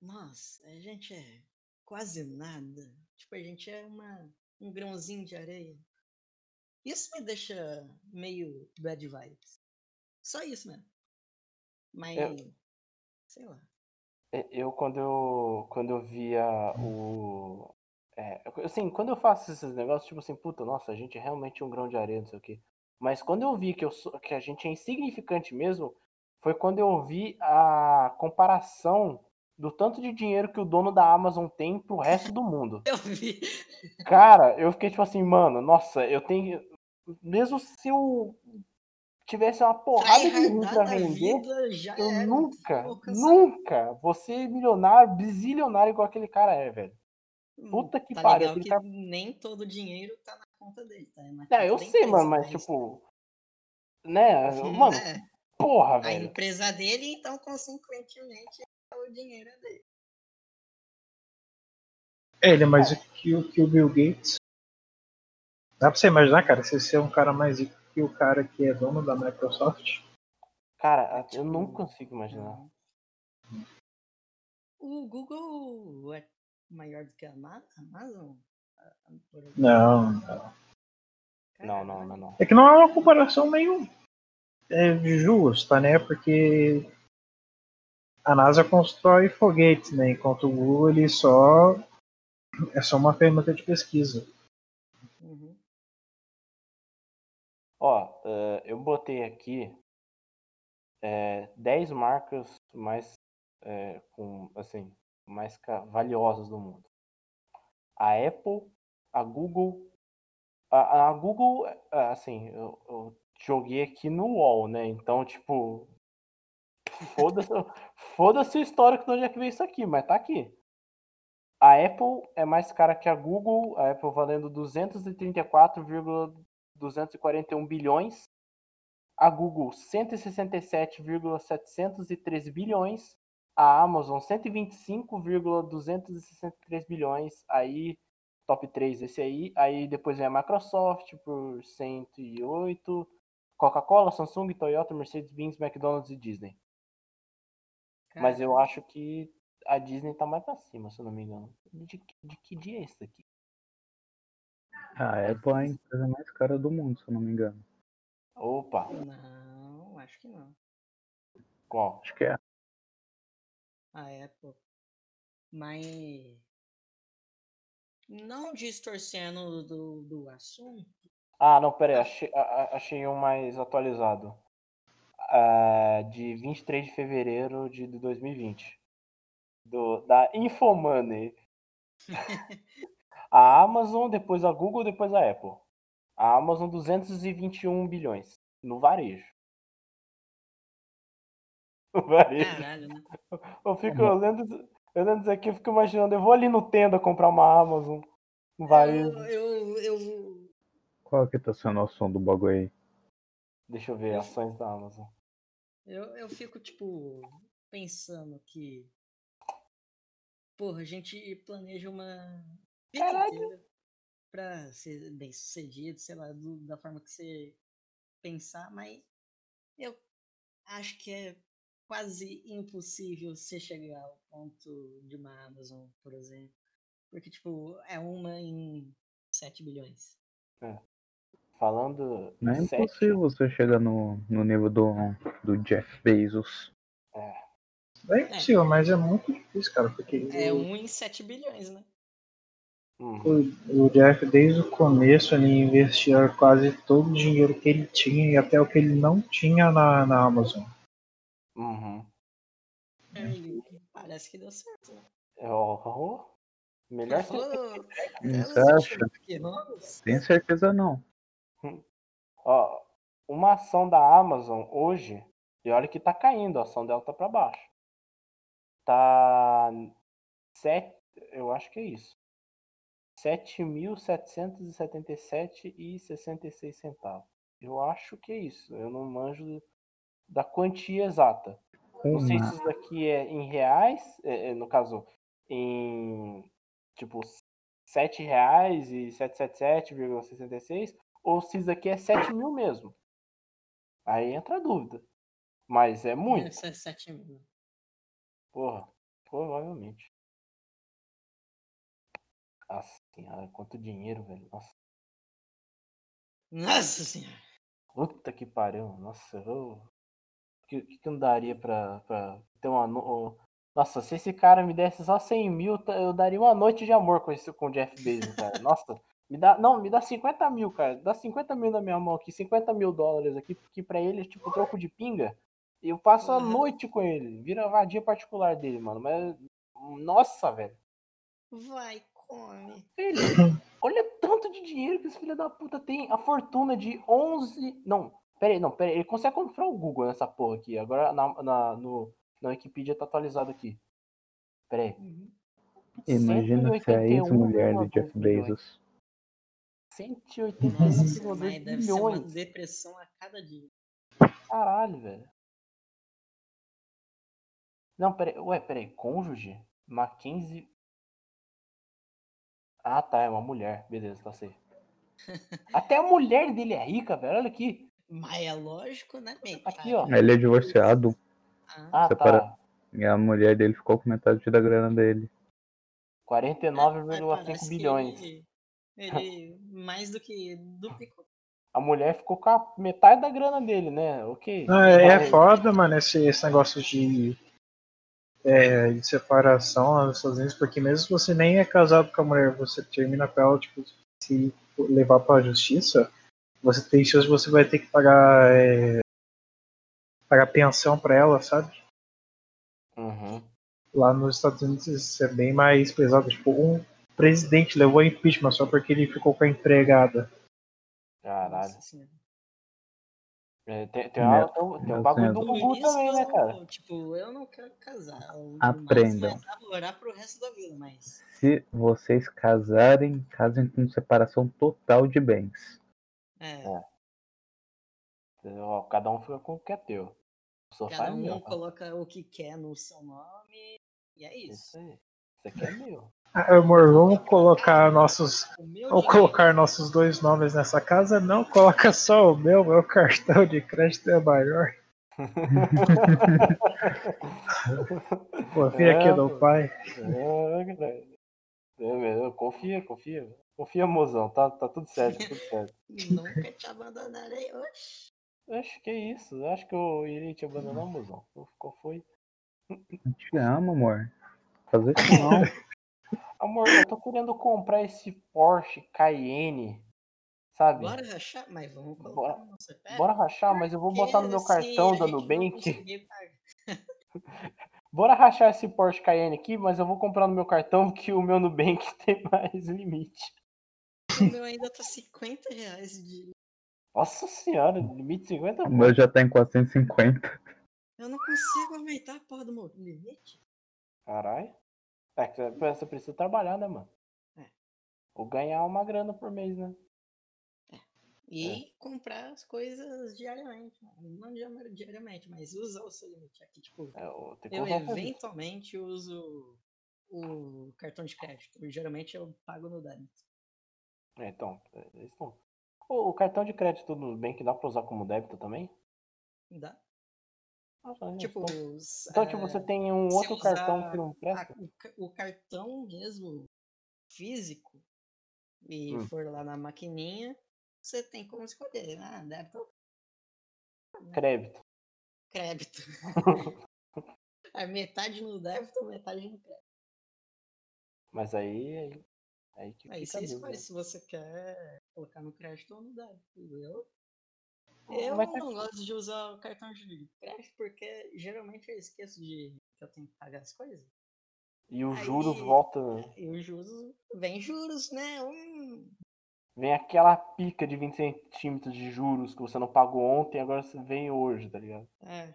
C: nossa, a gente é quase nada. Tipo, a gente é uma, um grãozinho de areia. Isso me deixa meio bad vibes. Só isso mesmo. Mas, sei lá.
A: É, Eu, quando eu, quando eu via o. É, eu- assim, quando eu faço esses negócios, tipo assim, puta, nossa, a gente é realmente um grão de areia, não sei o quê. Mas quando eu vi que, eu sou, que a gente é insignificante mesmo, foi quando eu vi a comparação do tanto de dinheiro que o dono da Amazon tem pro resto do mundo.
C: Eu vi.
A: Cara, eu fiquei tipo assim, mano, nossa, eu tenho. Mesmo se eu tivesse uma porrada de rim pra vender, eu
C: era.
A: nunca, nunca vou ser milionário, bizilionário igual aquele cara é, velho. Puta que
C: tá
A: pariu,
C: que
A: cara-
C: nem todo o dinheiro tá na conta dele, tá? É conta
A: eu sei, mano, mas tipo. Né? Mano,
C: É,
A: porra,
C: a
A: velho.
C: empresa dele, então, consequentemente, é o dinheiro dele.
B: É, ele é mais rico que o, que o Bill Gates. Dá pra você imaginar, cara, você ser um cara mais rico que o cara que é dono da Microsoft?
A: Cara, eu
C: tipo,
A: não consigo imaginar.
C: O Google é maior do que a Ama- Amazon?
B: Não, não.
A: Não, não, não, não.
B: É que não é uma comparação meio é, justa, né? Porque a NASA constrói foguetes, né? Enquanto o Google ele só é só uma ferramenta de pesquisa.
C: Uhum.
A: Ó, eh, eu botei aqui eh, 10 marcas mais eh, com assim mais valiosas do mundo. A Apple, a Google, a, a Google, eh, assim, eu, eu joguei aqui no UOL, né? Então, tipo, Foda-se foda o histórico de onde é que veio isso aqui, mas tá aqui. A Apple é mais cara que a Google, a Apple valendo 234,241 bilhões, a Google 167,703 bilhões, a Amazon 125,263 bilhões, aí top 3 esse aí, aí depois vem a Microsoft por 108, Coca-Cola, Samsung, Toyota, Mercedes-Benz, McDonald's e Disney. Mas eu acho que a Disney tá mais pra cima, se eu não me engano. De, de que dia é esse aqui?
D: A Apple é a empresa mais cara do mundo, se eu não me engano.
A: Opa!
C: Não, acho que não.
A: Qual?
D: Acho que é.
C: A Apple. Mas. Não distorcendo do, do assunto.
A: Ah, não, pera aí, achei, achei um mais atualizado. Uh, de 23 de fevereiro de 2020 do, da Infomoney. a Amazon, depois a Google, depois a Apple. A Amazon 221 bilhões no varejo. No varejo.
C: Caralho, né?
A: Eu fico eu lendo isso aqui, eu fico imaginando, eu vou ali no tenda comprar uma Amazon no varejo.
C: Eu, eu, eu...
D: Qual que tá sendo o som do bagulho aí?
A: Deixa eu ver, ações da Amazon.
C: Eu, eu fico, tipo, pensando que porra, a gente planeja uma
A: Caralho.
C: pra ser bem sucedido, sei lá, do, da forma que você pensar, mas eu acho que é quase impossível você chegar ao ponto de uma Amazon, por exemplo. Porque, tipo, é uma em 7 bilhões.
A: É. Falando.
D: Não é
A: sete-
D: impossível você chegar no, no nível do, do Jeff Bezos.
A: É.
B: É impossível, mas é muito difícil, cara, porque
C: É
B: o,
C: um em 7 bilhões, né?
A: Uhum.
B: o- o Jeff, desde o começo, ele investia quase todo o dinheiro que ele tinha e até o que ele não tinha na, na Amazon.
A: Uhum.
C: E Parece que deu certo. Né?
A: Oh, oh. Melhor ser
C: Falou,
D: Você acha?
C: investimentos pequenos.
D: Tem certeza não.
A: Ó, uma ação da Amazon hoje, e olha que tá caindo, a ação dela tá pra baixo. Tá. Sete, eu acho que é isso. 7.777,66 centavos. Eu acho que é isso. Eu não manjo da quantia exata. Não sei se
D: Uma,
A: isso daqui é em reais, é, é, no caso, em tipo sete reais e 777,66, ou se isso daqui é 7 mil mesmo. Aí entra a dúvida. Mas é muito.
C: Essa é 7 mil.
A: Porra, provavelmente. Nossa senhora, quanto dinheiro, velho. Nossa,
C: Nossa senhora.
A: puta que pariu. Nossa, eu. O que, que não daria pra, pra ter uma. no- Nossa, se esse cara me desse só 100 mil, eu daria uma noite de amor com, esse, com o Jeff Bezos, cara. Nossa, me dá, não, me dá 50 mil, cara. Dá 50 mil na minha mão aqui, 50 mil dólares aqui, porque pra ele é tipo troco de pinga. Eu passo a
C: uhum.
A: noite com ele. Vira vadia particular dele, mano. Mas. Nossa, velho.
C: Vai, come.
A: Filho, olha tanto de dinheiro que esse filho da puta tem. A fortuna de 11. Não, pera aí, não, pera aí. Ele consegue comprar o Google nessa porra aqui. Agora na, na, no, na Wikipedia tá atualizado aqui. Pera aí.
C: Uhum.
D: Imagina se é ex-mulher do Jeff Bezos.
A: 185
C: Nossa, mãe, deve ser uma depressão a cada dia.
A: Caralho, velho. Não, peraí. Ué, peraí. Cônjuge? Mackenzie. Ah, tá. É uma mulher. Beleza, tá passei. Até a mulher dele é rica, velho. Olha aqui.
C: Mas é lógico, né, bem?
A: Aqui, ó.
D: Ele é, é divorciado.
C: Ah.
A: ah,
D: separa...
A: tá.
D: E a mulher dele ficou com metade da grana dele.
C: Ah,
A: 49,5
C: bilhões. Que... Ele, ele mais do que duplicou.
A: A mulher ficou com a metade da grana dele, né? Ok.
B: Ah, é, é
A: Mas-
B: foda, mano, esse, esse negócio de, é, de separação nos Estados Unidos, porque mesmo se você nem é casado com a mulher, você termina com ela, tipo, se levar pra justiça, você tem chance de você vai ter que pagar, é, pagar pensão pra ela, sabe?
A: Uhum.
B: Lá nos Estados Unidos isso é bem mais pesado. Tipo, um presidente levou impeachment só porque ele ficou com a empregada.
A: Caralho. É, tem, tem, uma- tem um- tem um bagulho do Gugu também, né, cara?
C: Tipo, eu não quero casar. O
D: Aprendam.
C: namorar pro resto da vida, mas.
D: Se vocês casarem, casem com separação total de bens.
C: É,
A: É. Ó, Cada um fica com o que é teu. O sofá
C: cada
A: é
C: um
A: meu.
C: coloca o que quer no seu nome. E é
A: Isso
C: isso.
A: aí. Isso aqui é meu.
B: Amor, vamos colocar nossos.
C: Dinheiro-
B: colocar nossos dois nomes nessa casa? Não, coloca só o meu, meu cartão de crédito é maior. Confia aqui
A: É,
B: no
A: pô.
B: pai.
A: É. É, meu, confia, confia. Confia, mozão. Tá, tá tudo certo, tá tudo certo.
C: Nunca te abandonarei. Oxi.
A: Acho que é isso. Acho que eu irei te abandonar, mozão. Qual foi?
D: Eu te amo, amor. Fazer isso não.
A: Amor, eu tô querendo comprar esse Porsche Cayenne. Sabe?
C: Bora rachar? Mas vamos colocar
A: Bora-
C: no CPF.
A: Bora rachar, mas eu vou botar no meu
C: assim
A: cartão da Nubank. Bora rachar esse Porsche Cayenne aqui, mas eu vou comprar no meu cartão que o meu Nubank tem mais limite.
C: O meu ainda tá 50 reais de.
A: Nossa senhora, limite 50
D: O meu já tá em 450.
C: Eu não consigo aumentar a porra do meu limite.
A: Caralho. É que você- precisa trabalhar, né, mano?
C: É.
A: Ou ganhar uma grana por mês, né?
C: E comprar as coisas diariamente. né? Não dia- diariamente, mas usar o seu limite. Aqui, tipo,
A: É, eu
C: eu eventualmente uso o cartão de crédito. Geralmente eu pago no débito.
A: É, então, é isso não. O, o cartão de crédito do Nubank dá pra usar como débito também?
C: Dá?
A: Nossa, gente,
C: Tipo,
A: então, então,
C: é,
A: tipo, você tem um outro cartão que não
C: a-
A: presta?
C: o, ca- o cartão mesmo físico e
A: Hum.
C: for lá na maquininha, você tem como escolher. Ah, débito ou
A: Crédito.
C: crédito. a metade no débito, metade no crédito.
A: Mas aí. Aí, aí que
C: Aí você
A: a
C: escolhe se você quer colocar no crédito ou no débito. Eu, eu não gosto de usar o cartão de crédito porque geralmente eu esqueço de que eu tenho que pagar as coisas.
A: E os
C: Aí-
A: juros volta.
C: E os juros, vem juros, né? Hum,
A: Vem aquela pica de 20 centímetros de juros que você não pagou ontem, agora você vem hoje, tá ligado?
C: É.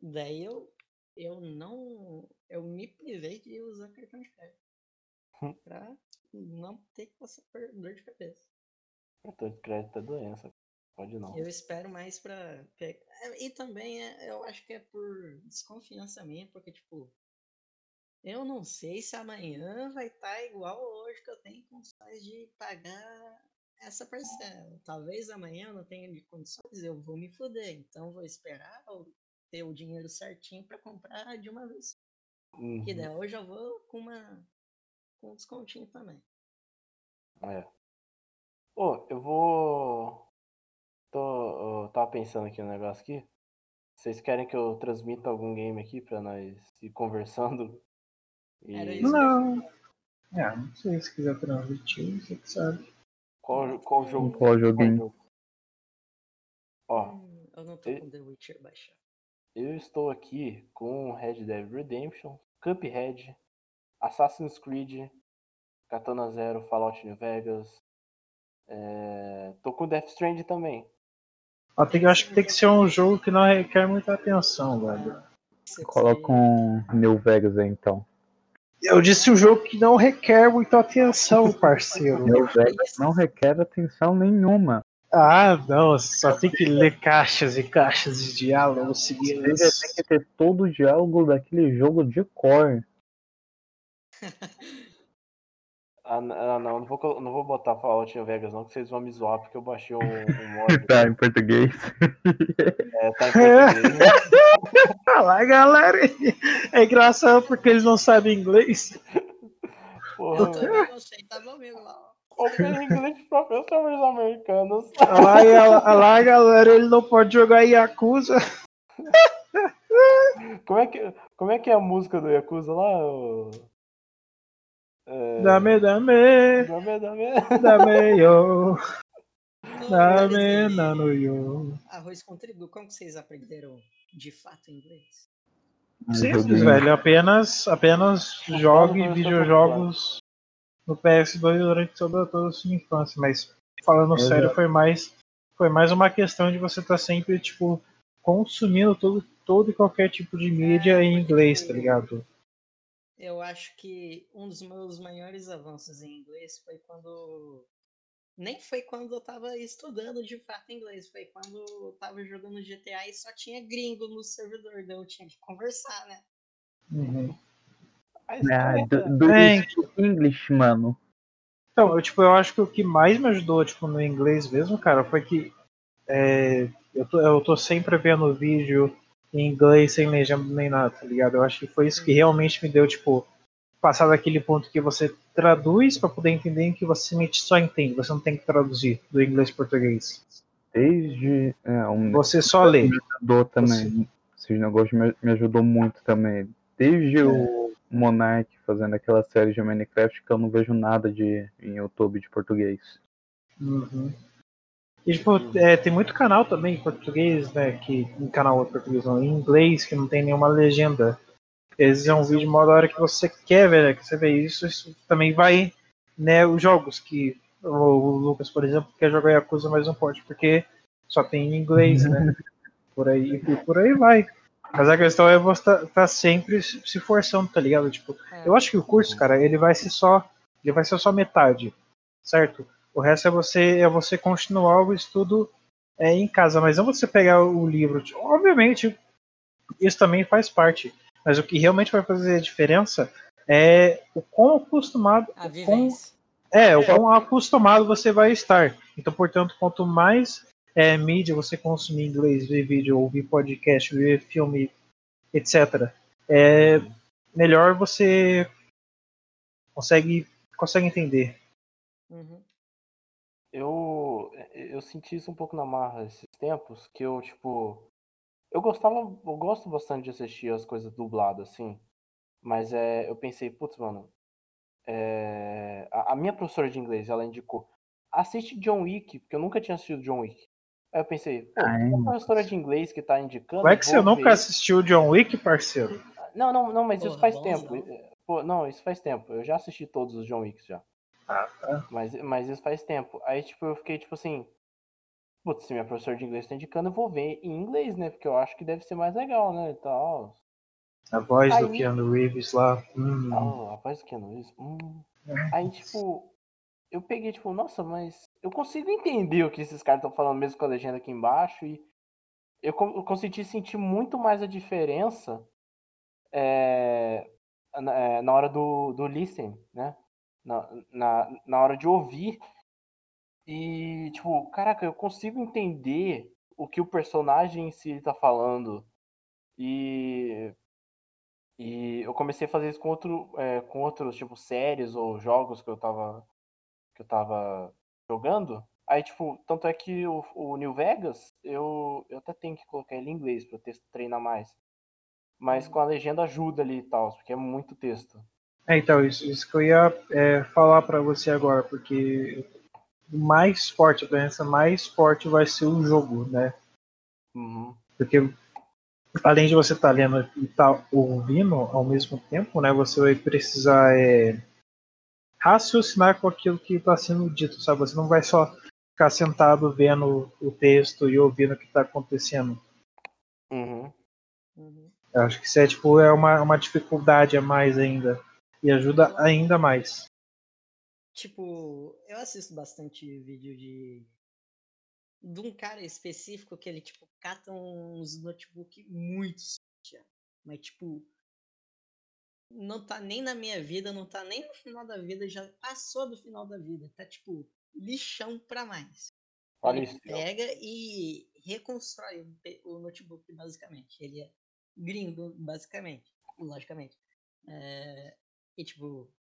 C: Daí eu, eu não. Eu me privei de usar cartão de crédito.
A: Hum.
C: pra não ter que passar por dor de cabeça.
A: Cartão de crédito é doença. Pode não.
C: Eu espero mais pra. é, E também é- eu acho que é por desconfiança minha, porque, tipo. Eu não sei se amanhã vai estar igual hoje que eu tenho condições de pagar essa parcela. Talvez amanhã eu não tenha de condições, eu vou me fuder. Então vou esperar eu ter o dinheiro certinho pra comprar de uma vez.
A: Uhum,
C: Que daí hoje eu vou com uma com um descontinho também.
A: É. Ô, eu vou. Tô, eu tava pensando aqui um negócio aqui. Vocês querem que eu transmita algum game aqui pra nós ir conversando? E
C: Era isso.
B: Não. Ah, não sei se quiser transmitir, você que sabe.
A: qual, qual jogo?
D: Qual
A: Qual
D: joguinho?
A: jogo? Ó,
C: Hum, eu não tô
A: e-
C: com The Witcher baixado.
A: eu estou aqui com Red Dead Redemption, Cuphead, Assassin's Creed, Katana Zero, Fallout New Vegas. É... Tô com Death Stranding também.
B: Eu acho que tem que ser um jogo que não requer muita atenção, velho.
D: Coloca um New Vegas aí então.
B: Eu disse um jogo que não requer muita atenção, parceiro.
D: New Vegas não requer atenção nenhuma.
B: Ah, não, só tem que ler caixas e caixas de diálogo
D: já tem que ter todo o diálogo daquele jogo de cor.
A: Ah, ah, não, não vou, não vou botar Fallout New Vegas não, que vocês vão me zoar, porque eu baixei um, um mod.
D: Tá em português.
A: É, tá em português.
B: Fala, galera. É engraçado porque eles não sabem inglês.
A: Porra,
C: Eu não sei, tá bom amigo lá. ó.
A: Open English Professores Americanos.
B: Olha lá, olha lá, galera, ele não pode jogar Yakuza.
A: Como é que, como é, que é a música do Yakuza lá? É...
B: Dame, dame,
A: Dame, dame.
B: dame, yo. Dame, nano, yo.
C: Arroz com trigo, como vocês aprenderam de fato inglês?
B: Simples, velho. Apenas, apenas jogue videojogos no PS2 durante toda, toda a sua infância. Mas falando sério, foi mais foi mais uma questão de você estar sempre, tipo, consumindo todo, todo e qualquer tipo de mídia
C: É,
B: em inglês, tá ligado?
C: Eu acho que um dos meus maiores avanços em inglês foi quando. Nem foi quando eu tava estudando de fato inglês, foi quando eu tava jogando GTA e só tinha gringo no servidor, daí eu tinha que conversar, né?
B: Uhum.
A: Mas,
D: Ah, do, do
B: É,
D: English, mano.
B: Então, eu, tipo, eu acho que o que mais me ajudou, tipo, no inglês mesmo, cara, foi que é, eu, tô, eu tô sempre vendo vídeo em inglês sem legenda nem nada, tá ligado? Eu acho que foi isso que realmente me deu, tipo, passar daquele ponto que você traduz pra poder entender em que você só entende, você não tem que traduzir do inglês pro português.
D: Desde. É, um,
B: Você só lê.
D: me ajudou também. Esses negócios me, me ajudou muito também. Desde
B: É.
D: o Monark fazendo aquela série de Minecraft que eu não vejo nada de em YouTube de português.
B: Uhum. E, tipo, é, tem muito canal também em português, né? Que, em canal português não, em inglês, que não tem nenhuma legenda. Vezes é um vídeo uma hora que você quer ver, né? Que você vê isso, isso também vai, né? Os jogos que o, Lucas, por exemplo, quer jogar Yakuza, mas não pode, porque só tem em inglês, né? Por aí, e por aí vai. Mas a questão é você tá, tá sempre se se forçando, tá ligado? Tipo,
C: É,
B: eu acho que o curso, cara, ele vai ser só, ele vai ser só metade, certo? O resto é você é você continuar o estudo é, em casa, mas não você pegar o livro. Obviamente, isso também faz parte, mas o que realmente vai fazer a diferença é o quão acostumado,
C: a
B: quão, é, o quão acostumado você vai estar. Então, portanto, quanto mais é, mídia você consumir inglês, ver vídeo, ouvir podcast, ver filme, etc., é, melhor você consegue, consegue entender.
C: Uhum.
A: Eu, eu senti isso um pouco na marra esses tempos, que eu, tipo. Eu gostava, eu gosto bastante de assistir as coisas dubladas, assim. Mas é, eu pensei, putz, mano. é, a, a minha professora de inglês, ela indicou, assiste John Wick, porque eu nunca tinha assistido John Wick. Aí eu pensei, pô,
D: Ah, é,
A: a
D: mano.
A: professora de inglês que tá indicando.
B: Como é que você
A: vou
B: nunca
A: ver.
B: assistiu John Wick, parceiro?
A: Não, não, não, mas isso
C: Porra,
A: faz
C: bonzão.
A: tempo. Pô, não, isso faz tempo. Eu já assisti todos os John Wicks já.
B: Ah, tá.
A: Mas, mas isso faz tempo. Aí, tipo, eu fiquei, tipo assim. Putz, se minha professora de inglês tá indicando, eu vou ver em inglês, né? Porque eu acho que deve ser mais legal, né? E tal.
B: A voz do
A: Aí-
B: Keanu Reeves lá. hum,
A: Oh, rapaz, que é isso? Hum. Aí, tipo, eu peguei, tipo, nossa, mas eu consigo entender o que esses caras estão falando mesmo com a legenda aqui embaixo. E eu, con- eu consegui sentir muito mais a diferença é, na, é, na hora do, do listen, né? Na, na, na hora de ouvir. E, tipo, caraca, eu consigo entender o que o personagem em si tá falando. E e eu comecei a fazer isso com, outro, é, com outros, tipo, séries ou jogos que eu tava, que eu tava jogando. Aí, tipo, tanto é que o, o New Vegas, eu, eu até tenho que colocar ele em inglês pra eu treinar mais. Mas com a legenda ajuda ali e tal, porque é muito texto.
B: É, então, isso, isso que eu ia é, falar pra você agora, porque o mais forte, a doença mais forte vai ser o jogo, né?
A: Uhum.
B: Porque além de você estar lendo e estar ouvindo ao mesmo tempo, né? Você vai precisar é, raciocinar com aquilo que está sendo dito, sabe? Você não vai só ficar sentado vendo o texto e ouvindo o que está acontecendo.
A: Uhum.
C: Uhum.
B: Eu acho que isso é, tipo, é uma, uma dificuldade a mais ainda. E ajuda ainda mais.
C: Tipo, eu assisto bastante vídeo de. De um cara específico que ele, tipo, cata uns notebook muito suja. Mas, tipo. Não tá nem na minha vida, não tá nem no final da vida, já passou do final da vida. Tá, tipo, lixão pra mais.
A: Olha
C: ele
A: isso.
C: pega e reconstrói o notebook, basicamente. Ele é gringo, basicamente. Logicamente. É, e, tipo,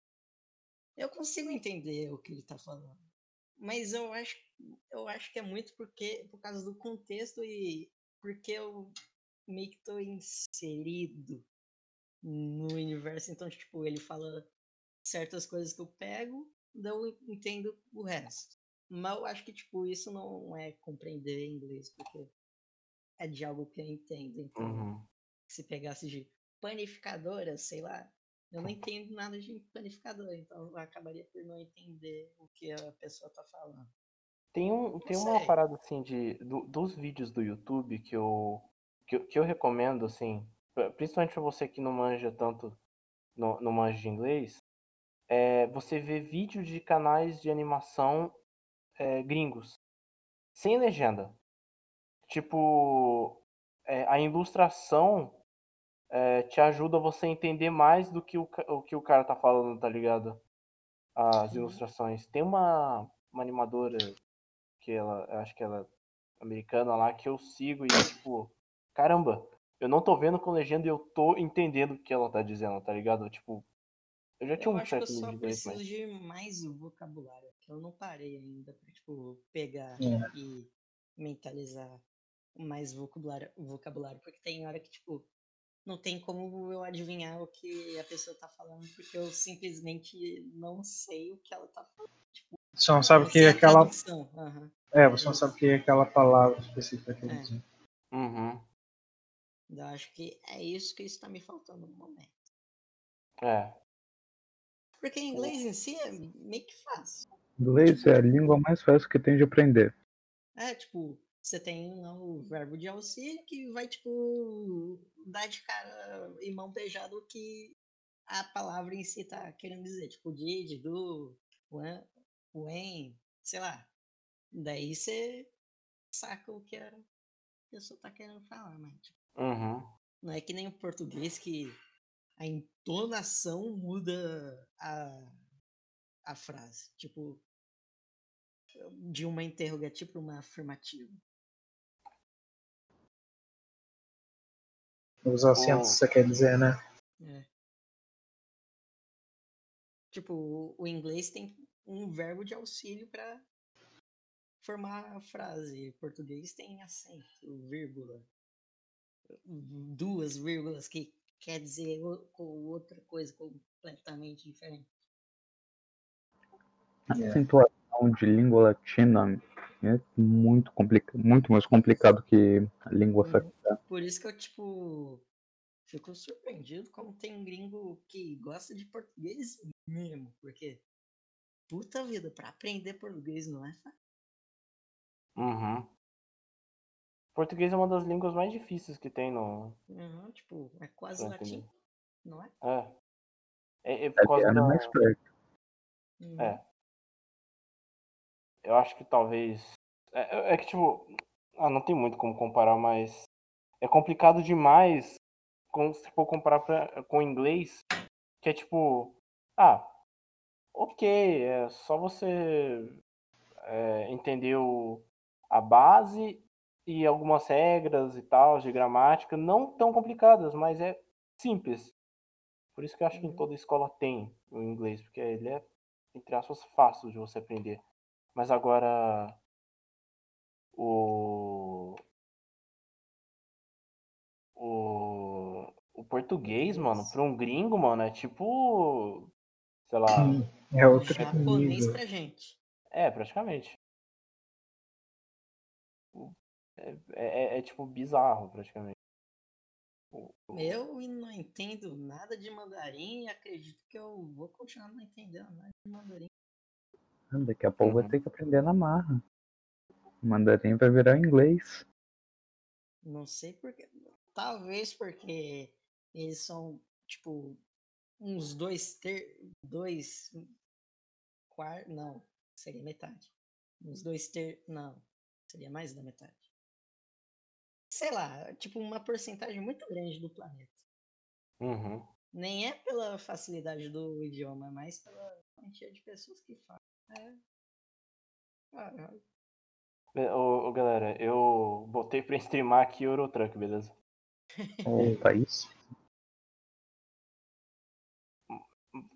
C: eu consigo entender o que ele tá falando. Mas eu acho, eu acho que é muito porque por causa do contexto e porque eu meio que tô inserido no universo. Então, tipo, ele fala certas coisas que eu pego, eu entendo o resto. Mas eu acho que, tipo, isso não é compreender inglês, porque é de algo que eu entendo. Então,
A: Uhum.
C: se pegasse de panificadora, sei lá, eu não entendo nada de panificadora, então eu acabaria por não entender o que a pessoa tá falando.
A: Tem, um, tem uma parada assim de do- dos vídeos do YouTube que eu, que, que eu recomendo, assim, principalmente pra você que não manja tanto, não, não manja de inglês, é você ver vídeo de canais de animação é, gringos, sem legenda. Tipo, é, a ilustração é, te ajuda você a entender mais do que o, o que o cara tá falando, tá ligado? As
C: Uhum.
A: ilustrações. Tem uma, uma animadora que ela, eu acho que ela é americana lá, que eu sigo e tipo, caramba, eu não tô vendo com legenda e eu tô entendendo o que ela tá dizendo, tá ligado? Tipo, eu já tinha
C: Eu
A: um
C: acho que eu
A: certo
C: só
A: de
C: preciso
A: mas...
C: de mais vocabulário. que Eu não parei ainda pra, tipo, pegar
B: É.
C: e mentalizar mais vocabulário, vocabulário. Porque tem hora que, tipo, não tem como eu adivinhar o que a pessoa tá falando, porque eu simplesmente não sei o que ela tá falando.
B: Você não sabe o que é
C: a
B: aquela.
C: aham.
B: É, você não sabe o que é aquela palavra específica que ele
C: É.
B: diz.
A: Uhum.
C: Eu acho que é isso que está me faltando no momento.
A: É.
C: Porque inglês em si é meio que fácil.
D: Inglês é a língua mais fácil que tem de aprender.
C: É, tipo, você tem lá o verbo de auxílio que vai, tipo, dar de cara e mão beijada o que a palavra em si tá querendo dizer. Tipo, did, do, when, when, sei lá. Daí você saca o que a pessoa tá querendo falar, mas tipo,
A: Uhum.
C: não é que nem o português que a entonação muda a, a frase. Tipo, de uma interrogativa para uma afirmativa.
B: Os acentos, você quer dizer, né?
C: É. Tipo, o, o inglês tem um verbo de auxílio para formar a frase. O português tem acento, vírgula. Duas vírgulas que quer dizer o- com outra coisa completamente diferente.
D: A
B: É.
D: acentuação de língua latina é muito complicado, muito mais complicado que a língua
C: Uhum.
D: sagrada.
C: Por isso que eu, tipo, fico surpreendido como tem gringo que gosta de português mesmo. Porque, puta vida, pra aprender português não é fácil.
A: Uhum. Português é uma das línguas mais difíceis que tem no.
C: Uhum, tipo, é quase latim, não é?
A: É. É, é por causa
D: Italiano é
A: da.
D: mais perto.
C: Uhum.
A: É. Eu acho que talvez. É, é- é que, tipo. Ah, não tem muito como comparar, mas. É complicado demais com, se for comparar pra- com o inglês, que é tipo. Ah, ok, é só você é, entender o, a base e algumas regras e tal, de gramática, não tão complicadas, mas é simples. Por isso que eu acho que em
C: Uhum.
A: toda escola tem o inglês, porque ele é, entre aspas, fácil de você aprender. Mas agora o o o português, mano, para um gringo, mano, é tipo, sei lá,
B: É outro
C: Japonês
B: nível.
C: pra gente.
A: é praticamente. O- É, é- é, tipo bizarro, praticamente.
C: Eu não entendo nada de mandarim e acredito que eu vou continuar não entendendo nada de mandarim.
D: Daqui a pouco vai
A: Uhum.
D: ter que aprender na marra. O mandarim vai virar inglês.
C: Não sei porquê. Talvez porque eles são, tipo, uns dois ter. dois. Quar... Não, seria metade. Uns dois ter. Não, seria mais da metade. Sei lá, tipo, uma porcentagem muito grande do planeta.
A: Uhum.
C: Nem é pela facilidade do idioma, mas pela quantia de pessoas que falam. É. Caralho.
A: Be- Ô, ô, galera, eu botei pra streamar aqui Eurotruck, beleza?
D: Opa, isso.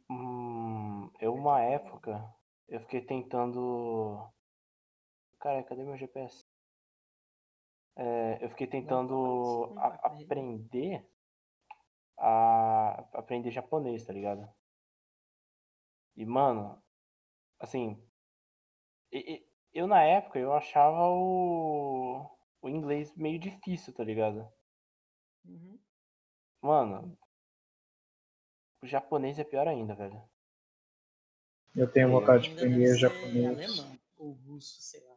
A: Hum, eu uma época eu fiquei tentando. Cara, cadê meu GPS? É, eu fiquei tentando a-
C: tá carregando.
A: aprender a aprender japonês, tá ligado? E mano, assim, eu na época eu achava o, o inglês meio difícil, tá ligado?
C: Uhum.
A: Mano, o japonês é pior ainda, velho.
B: Eu tenho
A: Eu
B: vontade de aprender japonês.
C: alemão ou russo, sei lá.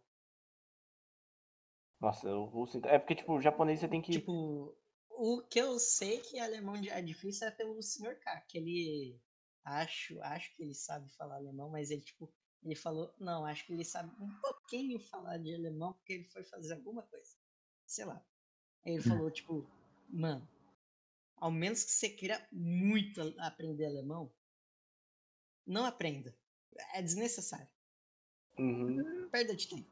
A: Nossa, o russo. então- É porque, tipo, o japonês você tem que.
C: Tipo, o que eu sei que alemão é difícil é pelo Sr. K, que ele acho, acho que ele sabe falar alemão, mas ele tipo, ele falou, não, acho que ele sabe um pouquinho falar de alemão porque ele foi fazer alguma coisa. Sei lá. Aí ele falou, tipo, mano, ao menos que você queira muito aprender alemão, não aprenda. É desnecessário.
A: Uhum.
C: Perda de tempo.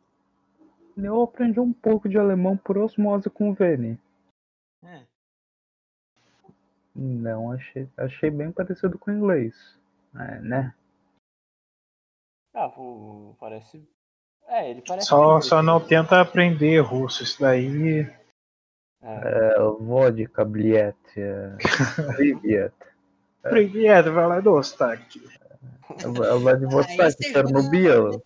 D: Eu aprendi um pouco de alemão por osmose com o Vene.
C: É.
D: Não achei. Achei bem parecido com o inglês. É, né?
A: Ah, parece. É, ele parece.
B: Só, só não tenta aprender russo, isso daí.
A: É,
D: é vodka, bliet. É, Privet.
B: Privet, vai
D: lá
C: é do
D: Ostak.
C: Vai de Vostok, Chernobyl.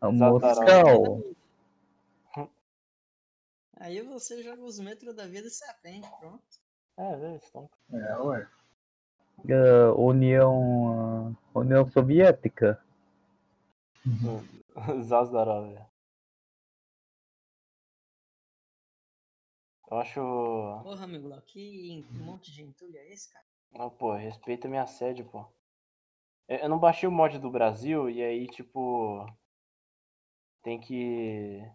D: Moscou.
C: Aí você joga os metros da vida e se aprende, pronto.
A: É, eles estão.
B: É, ué.
D: é, União, ah, União Soviética.
A: Zazdarov. Eu acho.
C: Porra, amigo que monte de entulho é esse, cara?
A: Ah, pô, respeita minha sede, pô. Eu eu não baixei o mod do Brasil e aí, tipo. Tem que.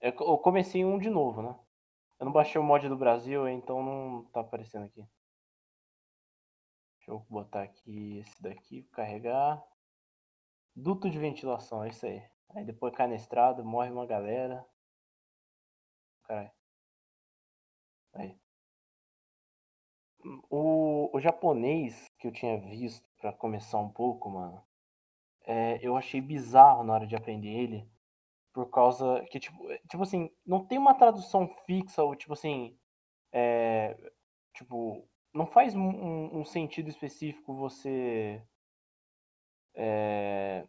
A: Eu comecei um de novo, né? Eu não baixei o mod do Brasil, então não tá aparecendo aqui. Deixa eu botar aqui esse daqui, carregar. Duto de ventilação, é isso aí. Aí depois cai na estrada, morre uma galera. Caralho. Aí. O, o japonês que eu tinha visto pra começar um pouco, mano, é, eu achei bizarro na hora de aprender ele, por causa que, tipo, é, tipo assim, não tem uma tradução fixa, ou tipo assim, é, tipo, não faz um, um- sentido específico você, é,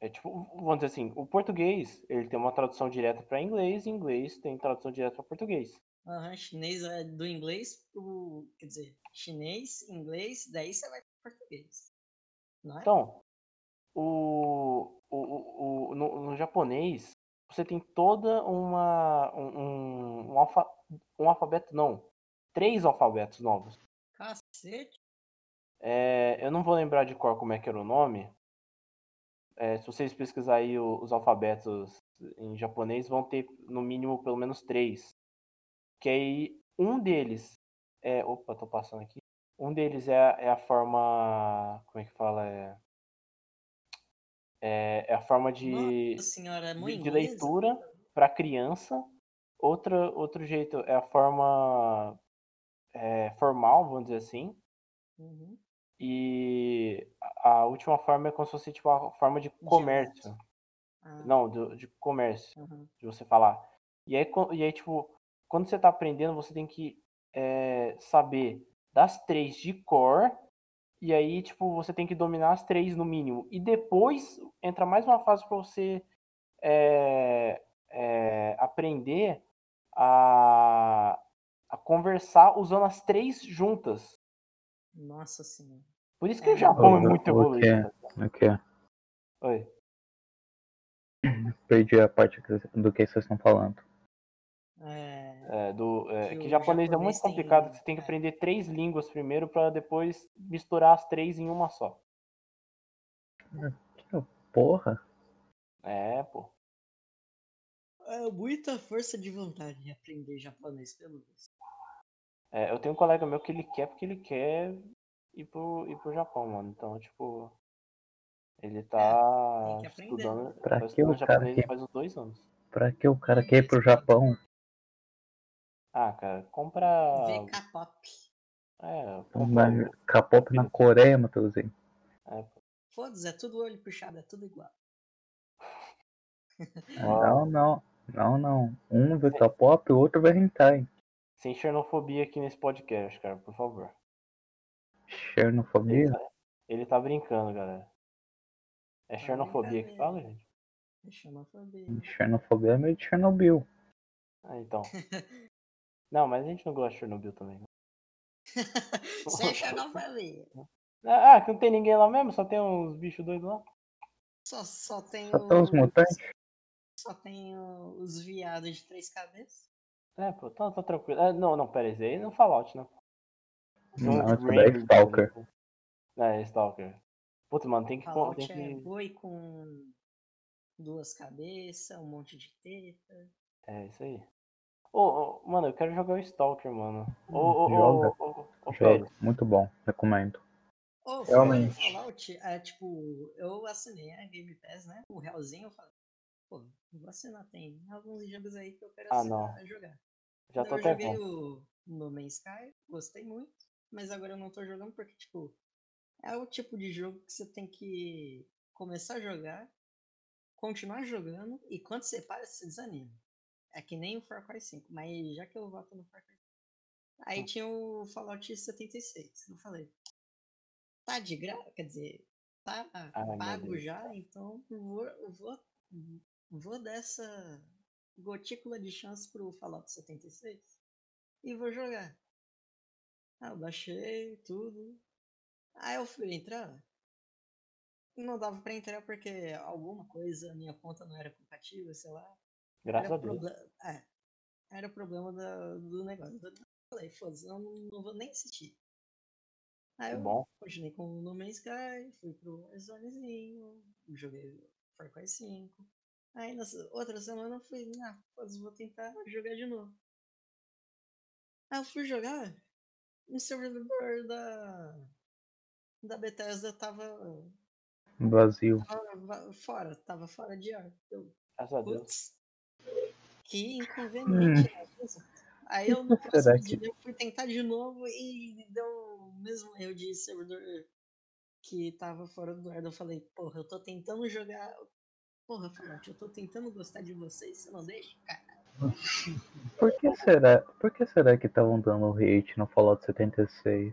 A: é tipo, vamos dizer assim, o português, ele tem uma tradução direta para inglês, e inglês tem tradução direta para português.
C: Aham, chinês é do inglês pro. Quer dizer, chinês, inglês, daí você vai pro português. Não é?
A: Então, o, o, o, no, no japonês, você tem toda uma. Um, um, alfa, um alfabeto, não. Três alfabetos novos.
C: Cacete.
A: É, eu não vou lembrar de cor como é que era o nome. É, se vocês pesquisarem aí o- os alfabetos em japonês, vão ter no mínimo pelo menos três. Que aí um deles é. Opa, tô passando aqui. Um deles é, é a forma. Como é que fala? É, é, é a forma de,
C: senhora, é
A: de, de leitura para criança. Outra, outro jeito é a forma é, formal, vamos dizer assim.
C: Uhum.
A: E a última forma é como se fosse tipo a forma de comércio.
C: Ah,
A: Não, do- de comércio,
C: aham.
A: de você falar. E aí, e aí, tipo, quando você tá aprendendo, você tem que é, saber das três de cor. E aí, tipo, você tem que dominar as três no mínimo. E depois entra mais uma fase para você é, é, aprender a, a conversar usando as três juntas.
C: Nossa senhora.
A: Por isso que
C: É,
A: o Japão é muito evoluído. cara.
D: O quê?
A: Oi.
D: Perdi a parte que- do que vocês estão falando.
C: É,
A: É, do, é,
C: Que
A: que
C: o
A: japonês é muito complicado, que você tem que
C: é.
A: aprender três línguas primeiro para depois misturar as três em uma só.
D: Porra.
A: É, pô.
C: é muita força de vontade de aprender japonês, pelo visto.
A: É, eu tenho um colega meu que ele quer porque ele quer ir pro, ir pro Japão, mano. Então, tipo, ele tá
C: que aprender.
A: estudando,
D: Pra
A: tá
D: que o
A: estudando
D: cara
A: japonês
D: quer-
A: faz uns dois anos.
D: Pra que o cara quer ir pro Japão?
A: Ah, cara, compra.
C: Ver K-pop.
A: É, compra.
D: K-pop na Coreia, Matheusinho.
A: É.
C: Foda-se, é tudo olho puxado, é tudo igual.
D: Não, não. Não, não. Um vê K-pop, o outro vê hentai.
A: Sem xenofobia aqui nesse podcast, cara, por favor. Ele
D: Xenofobia?
A: tá, ele tá brincando, galera. É
C: Tá
A: xenofobia que fala, gente?
C: É xenofobia.
D: Xenofobia é meio de Chernobyl.
A: Ah, então. Não, mas a gente não gosta de Chernobyl também. né?
C: Isso é xenofobia.
A: Ah, ah, que não tem ninguém lá mesmo? Só tem uns bichos doidos lá?
C: Só, só tem
D: Só tem os mutantes.
C: Só tem os viados de três cabeças.
A: É, pô, tá, tá tranquilo. É, não, não, pera aí, isso aí não Fallout, né?
D: Não,
A: os
D: isso daí é Stalker.
A: né? É, Stalker. Putz, mano, tem que.
C: Fallout
A: Tem
C: é
A: que...
C: boi com duas cabeças, um monte de teta.
A: É, isso aí. Ô, ô, mano, eu quero jogar o Stalker, mano. Ô,
D: Joga. Joga. Muito bom, recomendo.
C: Ô,
B: Realmente.
C: Fallout, é tipo, eu assinei a Game Pass, né? O realzinho, eu falei, pô, vou assinar, tem alguns jogos aí que eu quero
A: Ah,
C: assinar, jogar.
A: Já
C: Então
A: tô
C: eu
A: até
C: joguei
A: com.
C: o No Man's Sky, gostei muito, mas agora eu não tô jogando porque, tipo, é o tipo de jogo que você tem que começar a jogar, continuar jogando, e quando você para, você desanima. É que nem o Far Cry 5, mas já que eu voto no Far Cry 5. Aí
A: Hum.
C: tinha o Fallout 76. Eu falei, tá de graça? Quer dizer, tá
A: Ai, meu
C: pago já, então eu vou, vou, vou dar essa gotícula de chance pro Fallout 76 e vou jogar. Ah, eu baixei tudo. Aí eu fui entrar. Não dava pra entrar porque alguma coisa, minha conta não era compatível, sei lá.
A: Graças
C: Era
A: a Deus.
C: problema. É. Era problema da- do negócio. Eu falei, foda-se, eu não, não vou nem assistir. Aí eu
A: bom.
C: continuei com o No Man's Sky, fui pro Warzonezinho, joguei Far Cry 5. Aí na outra semana eu fui, ah, foda-se, vou tentar jogar de novo. Aí eu fui jogar, o servidor da, da Bethesda tava,
D: Vazio.
C: tava va- fora, tava fora de ar. Eu,
A: Graças a Deus.
C: Que inconveniente, né? Aí eu no próximo
D: que-
C: dia eu fui tentar de novo e deu o mesmo erro de servidor que tava fora do ar. Eu falei, porra, eu tô tentando jogar. Porra, Fallout, eu tô tentando gostar de vocês, você não deixa? Cara,
D: Por que será, por que será que estavam dando hate no Fallout 76?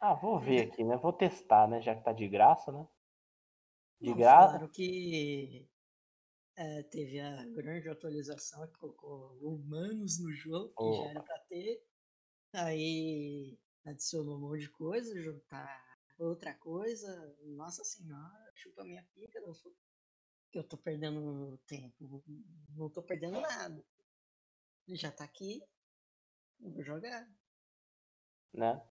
A: Ah, vou ver aqui, né? Vou testar, né? Já que tá de graça, né? De
C: não,
A: graça.
C: Falaram que é, teve a grande atualização que colocou humanos no jogo, que
A: Oh.
C: já era pra ter. Aí adicionou um monte de coisa, tá outra coisa. Nossa senhora, chupa minha pica. Fui- que eu tô perdendo tempo. Não tô perdendo nada. Já tá aqui. Vou jogar.
A: né?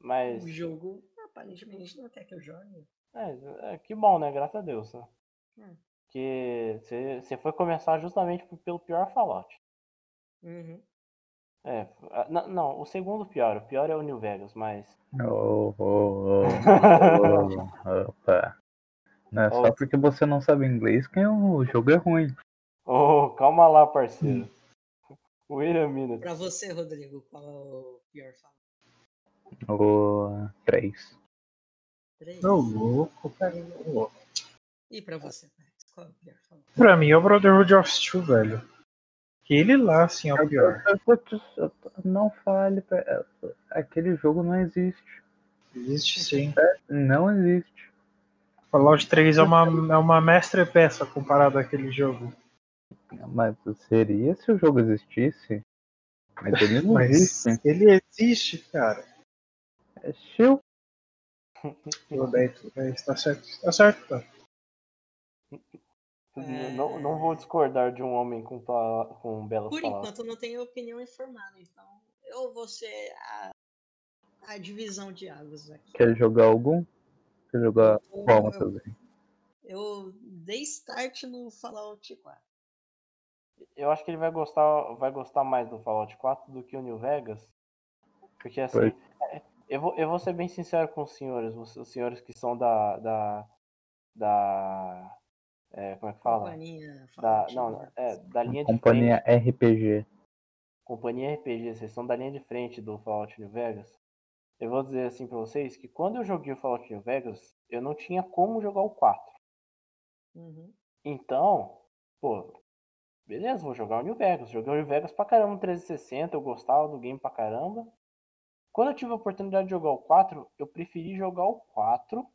A: Mas.
C: O jogo aparentemente não quer que eu jogue.
A: É, é, que bom, né? Graças a Deus, né?
C: Hum.
A: Que você foi começar justamente pelo pior Fallout.
C: Uhum.
A: É, a- n- não, o segundo pior. O pior é o New Vegas, mas.
D: Oh, oh, oh, oh, opa. Não é só porque você não sabe inglês que o jogo é ruim.
A: Ô, calma lá, parceiro. Wait a minute.
C: Pra você, Rodrigo, qual é o pior Fallout?
D: O 3.
C: Três?
B: Ô, louco, cara. ô, louco.
C: E pra você, Max? É?
B: Pra mim é o Brotherhood of Steel, velho. Aquele lá, assim, é o pior.
D: Não fale. pra- Aquele jogo não existe.
B: Existe sim.
D: Não existe.
B: Fallout 3 é uma, é uma mestre peça comparado àquele jogo.
D: Mas seria se o jogo existisse. Mas ele não
B: Mas
D: existe.
B: ele existe, cara.
D: É chill.
B: Tudo bem, tudo bem. Tá certo. Tá certo, tá.
A: Não, não vou discordar de um homem com, com belas
C: Por
A: palavras.
C: enquanto eu não tenho opinião informada, então eu vou ser a, a divisão de águas aqui.
D: Quer jogar algum? Quer jogar
C: Eu-
D: qual,
C: eu, dei start no Fallout 4.
A: Eu acho que ele vai gostar, vai gostar mais do Fallout 4 do que o New Vegas. Porque assim,
D: Pois.
A: é, eu vou, eu vou ser bem sincero com os senhores, os, os senhores que são da. da. da é, como é que fala?
C: Companhia
A: Da,
C: Fallout.
A: não, é, da linha de
D: Companhia
A: frente.
D: RPG.
A: Companhia RPG, vocês são da linha de frente do Fallout New Vegas. Eu vou dizer assim pra vocês que quando eu joguei o Fallout New Vegas, eu não tinha como jogar o 4.
C: Uhum.
A: Então, pô, beleza, vou jogar o New Vegas. Joguei o New Vegas pra caramba no 360, eu gostava do game pra caramba. Quando eu tive a oportunidade de jogar o 4, eu preferi jogar o 4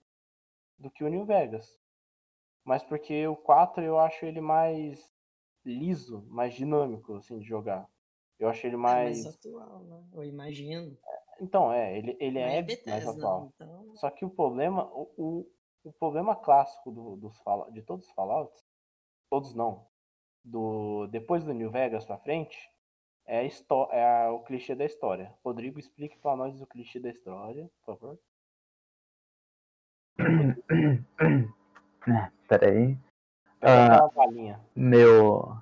A: do que o New Vegas. Mas porque o 4 eu acho ele mais liso, mais dinâmico, assim, de jogar. Eu acho ele
C: É
A: mais.
C: mais atual, né? Eu imagino.
A: Então, é, ele, ele é
C: é
A: mais
C: Bethesda,
A: atual.
C: então.
A: Só que o problema, o, o, o problema clássico do, dos de todos os Fallouts, todos não, do depois do New Vegas pra frente é, a histó- é a- o clichê da história. Rodrigo, explique pra nós o clichê da história, por favor.
D: Peraí. Ah. Meu.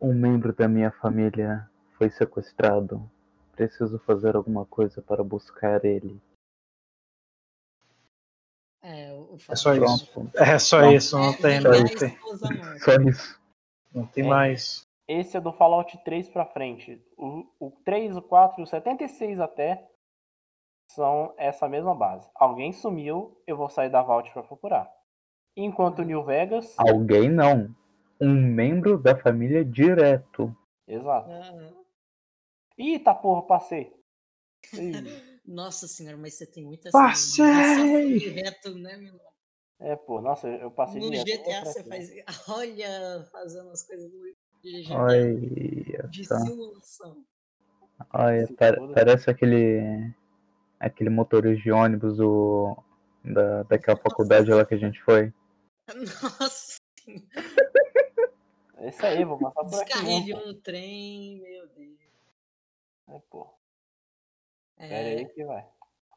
D: Um membro da minha família foi sequestrado. Preciso fazer alguma coisa para buscar ele.
C: É, o
B: É só isso.
D: Pronto.
B: É só
D: Não.
B: isso, não tem, não tem,
D: Só isso.
B: não tem
A: É.
B: mais.
A: Esse é do Fallout 3 pra frente. O, o 3, o 4 e o 76 até são essa mesma base. Alguém sumiu, eu vou sair da Vault pra procurar. Enquanto o New Vegas.
D: Alguém não. Um membro da família direto.
A: Exato.
C: Aham.
A: Ih, tá porra, passei.
C: Nossa senhora, mas você tem muita
B: Passei!
C: direto, né, meu?
A: é, pô, nossa, eu passei
C: No
A: direto.
C: GTA
A: Outra
C: você faz. Olha, fazendo as coisas do de GTA
D: Olha
C: de
D: só.
C: simulação.
D: Olha, pare- parece aquele. Aquele motorista de ônibus do. Da, daquela faculdade lá que a gente foi.
C: Nossa,
A: É isso aí, vou passar por aqui. Mesmo,
C: no trem, meu Deus.
A: pô. É, pô. Pera aí
C: É,
A: que vai.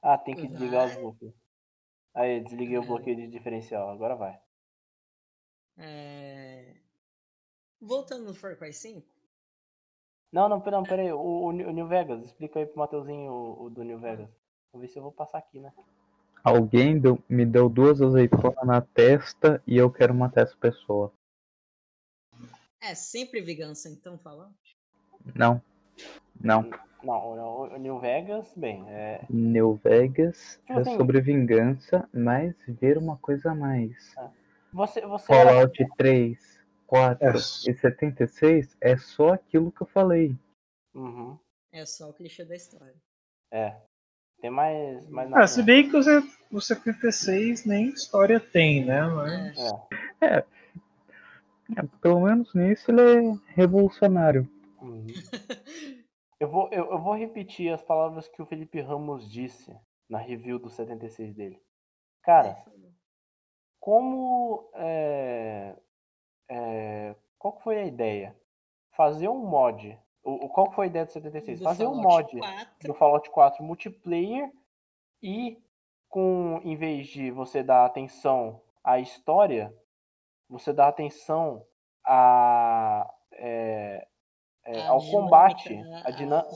A: Ah, tem que desligar os
C: Vai.
A: bloqueios. Aí, desliguei o
C: É.
A: bloqueio de diferencial, agora vai.
C: é... Voltando no Far Cry 5,
A: Não, não, pera, pera aí. O, o, New o New Vegas, explica aí pro Mateuzinho o, o do New Vegas. Vou ver se eu vou passar aqui, né?
D: Alguém deu- me deu duas azeitonas na testa e eu quero matar essa pessoa.
C: é sempre vingança, então, falando?
D: Não. Não.
A: Não, o, o New Vegas, bem, é.
D: New Vegas
A: Tipo
D: é
A: assim-
D: sobre vingança, mas ver uma coisa a mais.
A: Você, você era-
D: Fallout 3, 4
B: É.
D: e 76 é só aquilo que eu falei.
A: Uhum,
C: É só o clichê da história.
A: é. Tem mais, mais
B: Ah, se bem que o Z- o 76 nem história tem, né? Mas...
C: É.
A: É.
D: É, pelo menos nisso ele é revolucionário.
A: uhum. Eu vou, eu, eu vou repetir as palavras que o Felipe Ramos disse na review do 76 dele. Cara, como é, é, qual que foi a ideia? Fazer um mod. O, qual que foi a ideia do 76?
C: Do
A: Fazer um
C: Fallout
A: mod
C: 4,
A: do Fallout 4 multiplayer e com em vez de você dar atenção à história, você dá atenção a, é, é,
C: a
A: ao
C: dinâmica,
A: combate, a,
C: a-
A: dinâmica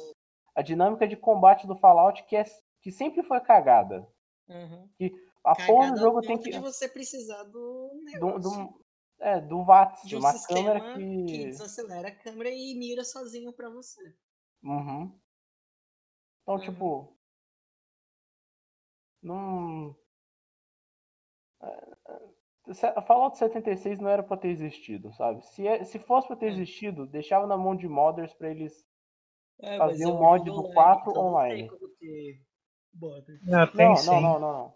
A: a dinâmica de combate do Fallout que, é, que sempre foi cagada.
C: Uhum.
A: A porra do jogo tem que.
C: de você precisar do
A: Do, do, é, do VATS,
C: de um
A: uma
C: sistema
A: câmera
C: que
A: que.
C: desacelera a câmera e mira sozinho pra você.
A: Uhum. Então,
C: Uhum.
A: tipo. Não. É, é, Fallout 76 não era pra ter existido, sabe? Se, é- se fosse pra ter
C: É.
A: existido, deixava na mão de modders pra eles.
C: É,
A: Fazer
C: é
A: um mod do
C: online,
A: 4
C: então
A: online.
C: Não
B: não,
A: não, não, não.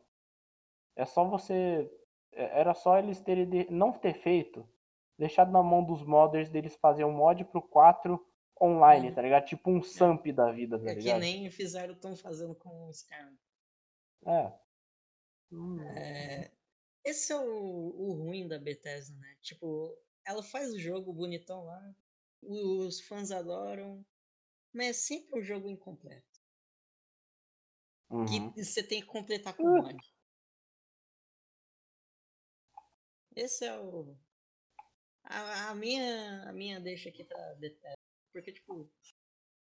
A: É só você. É- Era só eles terem. de- Não ter feito. Deixado na mão dos modders deles fazer um mod pro 4 online,
C: Uhum.
A: tá ligado? Tipo um Samp da vida, tá
C: É que
A: ligado?
C: nem fizeram, estão fazendo com o Skyrim.
A: É. Hum,
C: É, esse é o, o ruim da Bethesda, né? Tipo, ela faz o jogo bonitão lá, os fãs adoram, mas é sempre um jogo incompleto.
A: uhum.
C: Que você tem que completar com
A: Uh.
C: mod. Esse é o. A, a minha, a minha deixa aqui Bethesda. Porque, tipo,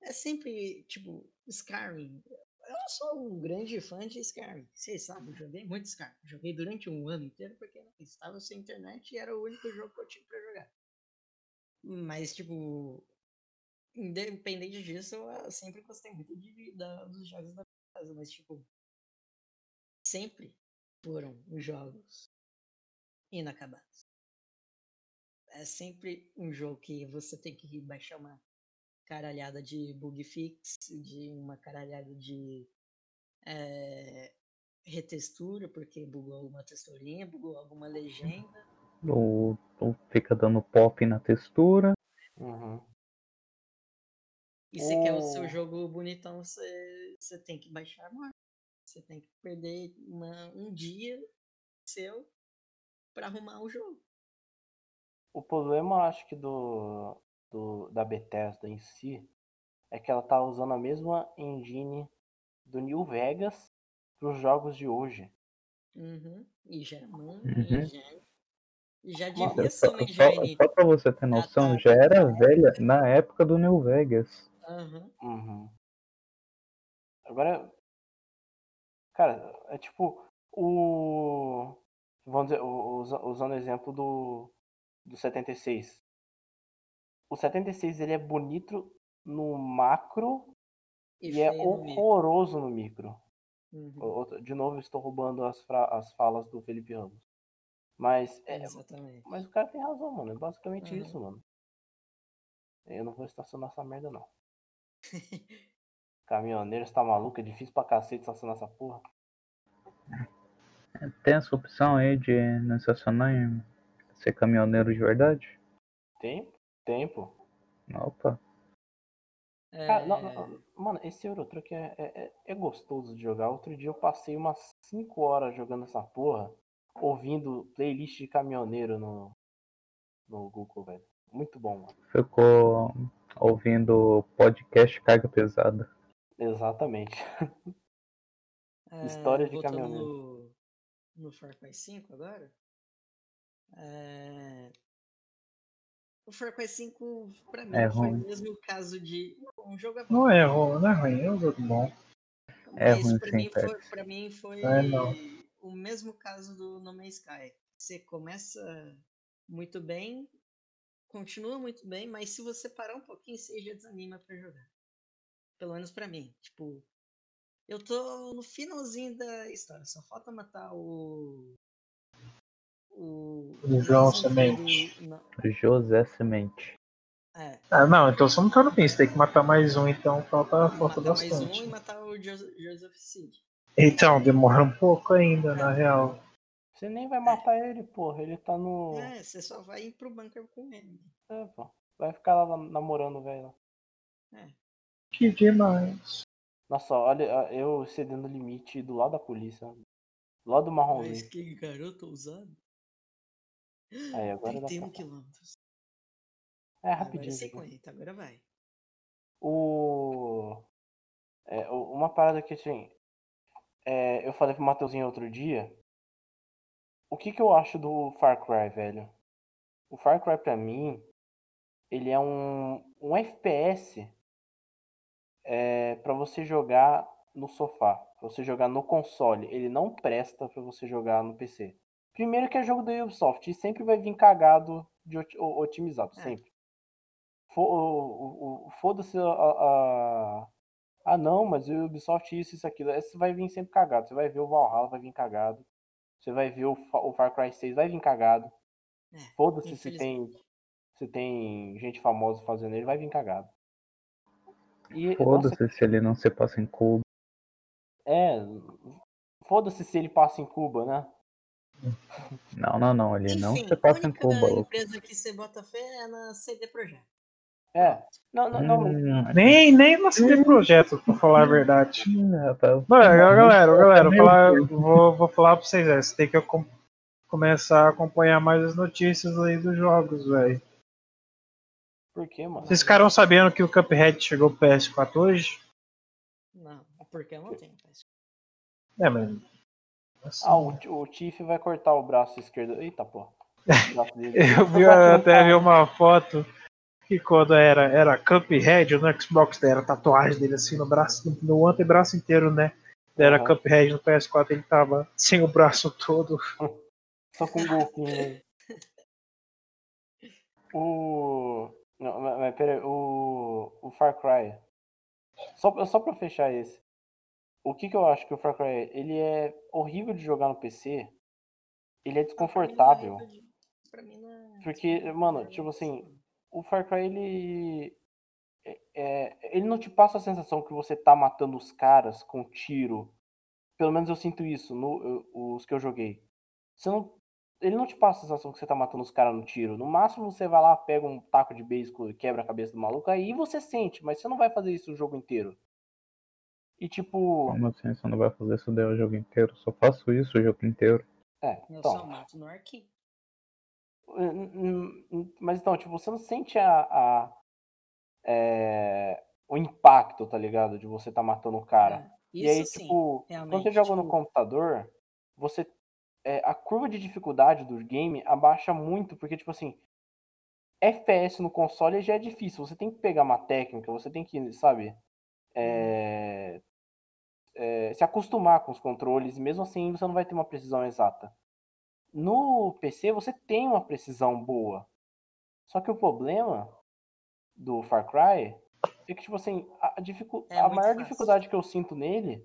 C: é sempre, tipo, Skyrim. Eu não sou um grande fã de Skyrim. Vocês sabem, eu joguei muito Skyrim. Joguei durante um ano inteiro porque eu estava sem internet e era o único jogo que eu tinha pra jogar. Mas, tipo, independente disso, eu sempre gostei muito de, da, dos jogos da Bethesda. Mas, tipo, sempre foram os jogos inacabados. É sempre um jogo que você tem que baixar uma caralhada de bug fix, de uma caralhada de eh, retextura, porque bugou uma texturinha, bugou alguma legenda.
D: Ou, ou fica dando pop na textura.
A: Uhum.
C: E você quer o seu jogo bonitão, você, você tem que baixar mais. Você tem que perder uma, um dia seu pra arrumar o jogo.
A: o problema, acho que do, do da Bethesda em si é que ela tá usando a mesma engine do New Vegas para os jogos de hoje.
C: Uhum. E já, mano,
D: Uhum.
C: e já, e já
A: Mano,
C: devia
D: Só,
C: ser uma
D: só,
C: engine.
D: só pra você ter noção,
C: tá-
D: já era velha na época do New Vegas.
C: Aham.
A: Uhum. Agora, cara, é tipo o. Vamos dizer, usando o exemplo do, do 76. O 76 ele é bonito no macro
C: E,
A: e, é horroroso no micro.
C: Uhum.
A: De novo, estou roubando as, as falas do Felipe Ramos. Mas, é,
C: Exatamente.
A: mas o cara tem razão, mano. É basicamente
C: Uhum.
A: isso, mano. Eu não vou estacionar essa merda, não. Caminhoneiro, você tá maluco? É difícil pra cacete estacionar essa porra.
D: Tem essa opção aí de não estacionar e ser caminhoneiro de verdade?
A: Tempo? Tempo.
D: Opa.
A: Cara, não,
C: É,
A: não, mano, esse Eurotruck é, é, é- é gostoso de jogar. Outro dia eu passei umas 5 horas jogando essa porra, ouvindo playlist de caminhoneiro no, no Google, velho. Muito bom, mano.
D: Ficou ouvindo podcast carga pesada.
A: Exatamente.
C: é,
A: história de
C: voltando
A: caminhoneiro.
C: No, Far Cry 5 agora. É, o Far Cry 5, pra mim,
D: É
C: foi
D: ruim.
C: mesmo o caso de. Um jogo é bom.
B: Não é ruim, não é ruim, é um jogo bom.
D: É
C: Mas
D: ruim
C: pra
D: sim,
C: mim, foi,
D: Tex.
C: pra mim foi
B: É,
C: o mesmo caso do No Man's Sky. Você começa muito bem, continua muito bem, mas se você parar um pouquinho, você já desanima pra jogar. Pelo menos pra mim. Tipo, eu tô no finalzinho da história, só falta matar o. O.
B: O João Semente.
C: não,
D: José Semente.
C: é,
B: Ah, não, então você não tá no fim, você tem que matar mais um, então falta, falta
C: matar mais um
B: bastante.
C: e matar o Jos- Joseph Seed.
B: Então, demora um pouco ainda, na real.
A: Você nem vai matar ele, porra. Ele tá no.
C: É, você só vai ir pro bunker com ele.
A: É, pô. Vai ficar lá nam- namorando o velho.
B: Que demais.
A: Nossa, olha, eu cedendo limite do lado da polícia. Do lado do
C: Mas
A: marronzinho.
C: que garoto ousado.
A: Aí, agora dá
C: 31
A: pra...
C: quilômetros.
A: É
C: Agora
A: rapidinho.
C: é
A: isso aqui.
C: 50, agora vai.
A: O... é, o- uma parada que assim, é, eu falei pro Matheusinho outro dia. O que que eu acho do Far Cry, velho? O Far Cry pra mim, ele é um, um FPS é, para você jogar no sofá, pra você jogar no console. Ele não presta pra você jogar no PC. Primeiro que é jogo da Ubisoft e sempre vai vir cagado de otimizado,
C: É.
A: sempre. Foda-se a, a- Ah não, mas o Ubisoft isso, isso, aquilo. Esse vai vir sempre cagado. Você vai ver o Valhalla, vai vir cagado. Você vai ver o, o Far Cry 6, vai vir cagado.
C: É,
A: Foda-se se tem, se tem gente famosa fazendo ele, vai vir cagado.
D: Foda-se se ele não se passa em Cuba.
A: é. Foda-se se ele passa em Cuba, né?
D: Não, não, não. Ele não
C: Enfim,
D: se
C: a
D: passa em Cuba, louco.
C: empresa que você bota fé é na CD Projekt.
A: É. Não, não, não.
D: Hum,
B: Nem, nem na CD Projeto, pra falar a verdade.
D: hum, rapaz.
B: Mano, galera, galera, vou
D: Meu
B: falar, vou, vou falar pra vocês, é, você tem que começar a acompanhar mais as notícias aí dos jogos, velho.
A: Por quê, mano?
B: Vocês ficaram sabendo que o Cuphead chegou pro PS4 hoje?
C: Não, porque eu não tenho. mas-
B: É, mas. assim,
A: Ah, o, o Tiff vai cortar o braço esquerdo. Eita, pô.
B: Eu vi eu até vi uma foto que quando era, era Cuphead no Xbox, era a tatuagem dele assim no braço, no, no antebraço inteiro, né? Era
A: Aham.
B: Cuphead no PS4, ele tava sem o braço todo.
A: Só com um golfinho aí. O. Não, mas, mas pera aí, o. O Far Cry. Só, só pra fechar esse. O que que eu acho que o Far Cry é? Ele é horrível de jogar no PC. Ele é desconfortável.
C: Pra mim não é- pra mim não é-
A: Porque, mano, tipo assim, o Far Cry ele. é- é, ele não te passa a sensação que você tá matando os caras com tiro. Pelo menos eu sinto isso no, os que eu joguei. Você não, ele não te passa a sensação que você tá matando os caras no tiro. No máximo você vai lá, pega um taco de beisebol e quebra a cabeça do maluco. Aí você sente, mas você não vai fazer isso o jogo inteiro. E tipo.
D: Como assim você não vai fazer isso daí o jogo inteiro? Só faço isso o jogo inteiro.
A: É,
C: Eu
A: então.
C: só mato no arquivo.
A: Mas então, tipo, você não sente a, a- é, o impacto, tá ligado? De você tá matando o cara.
C: É,
A: E aí,
C: isso sim,
A: tipo, quando você
C: realmente,
A: joga no
C: tipo-
A: computador, você. É, a curva de dificuldade do game abaixa muito, porque, tipo assim, FPS no console já é difícil. Você tem que pegar uma técnica, você tem que, sabe? é, é, se acostumar com os controles, e mesmo assim você não vai ter uma precisão exata. No PC você tem uma precisão boa. Só que o problema do Far Cry é que, tipo assim, a, dificu-
C: É
A: a maior
C: fácil.
A: dificuldade que eu sinto nele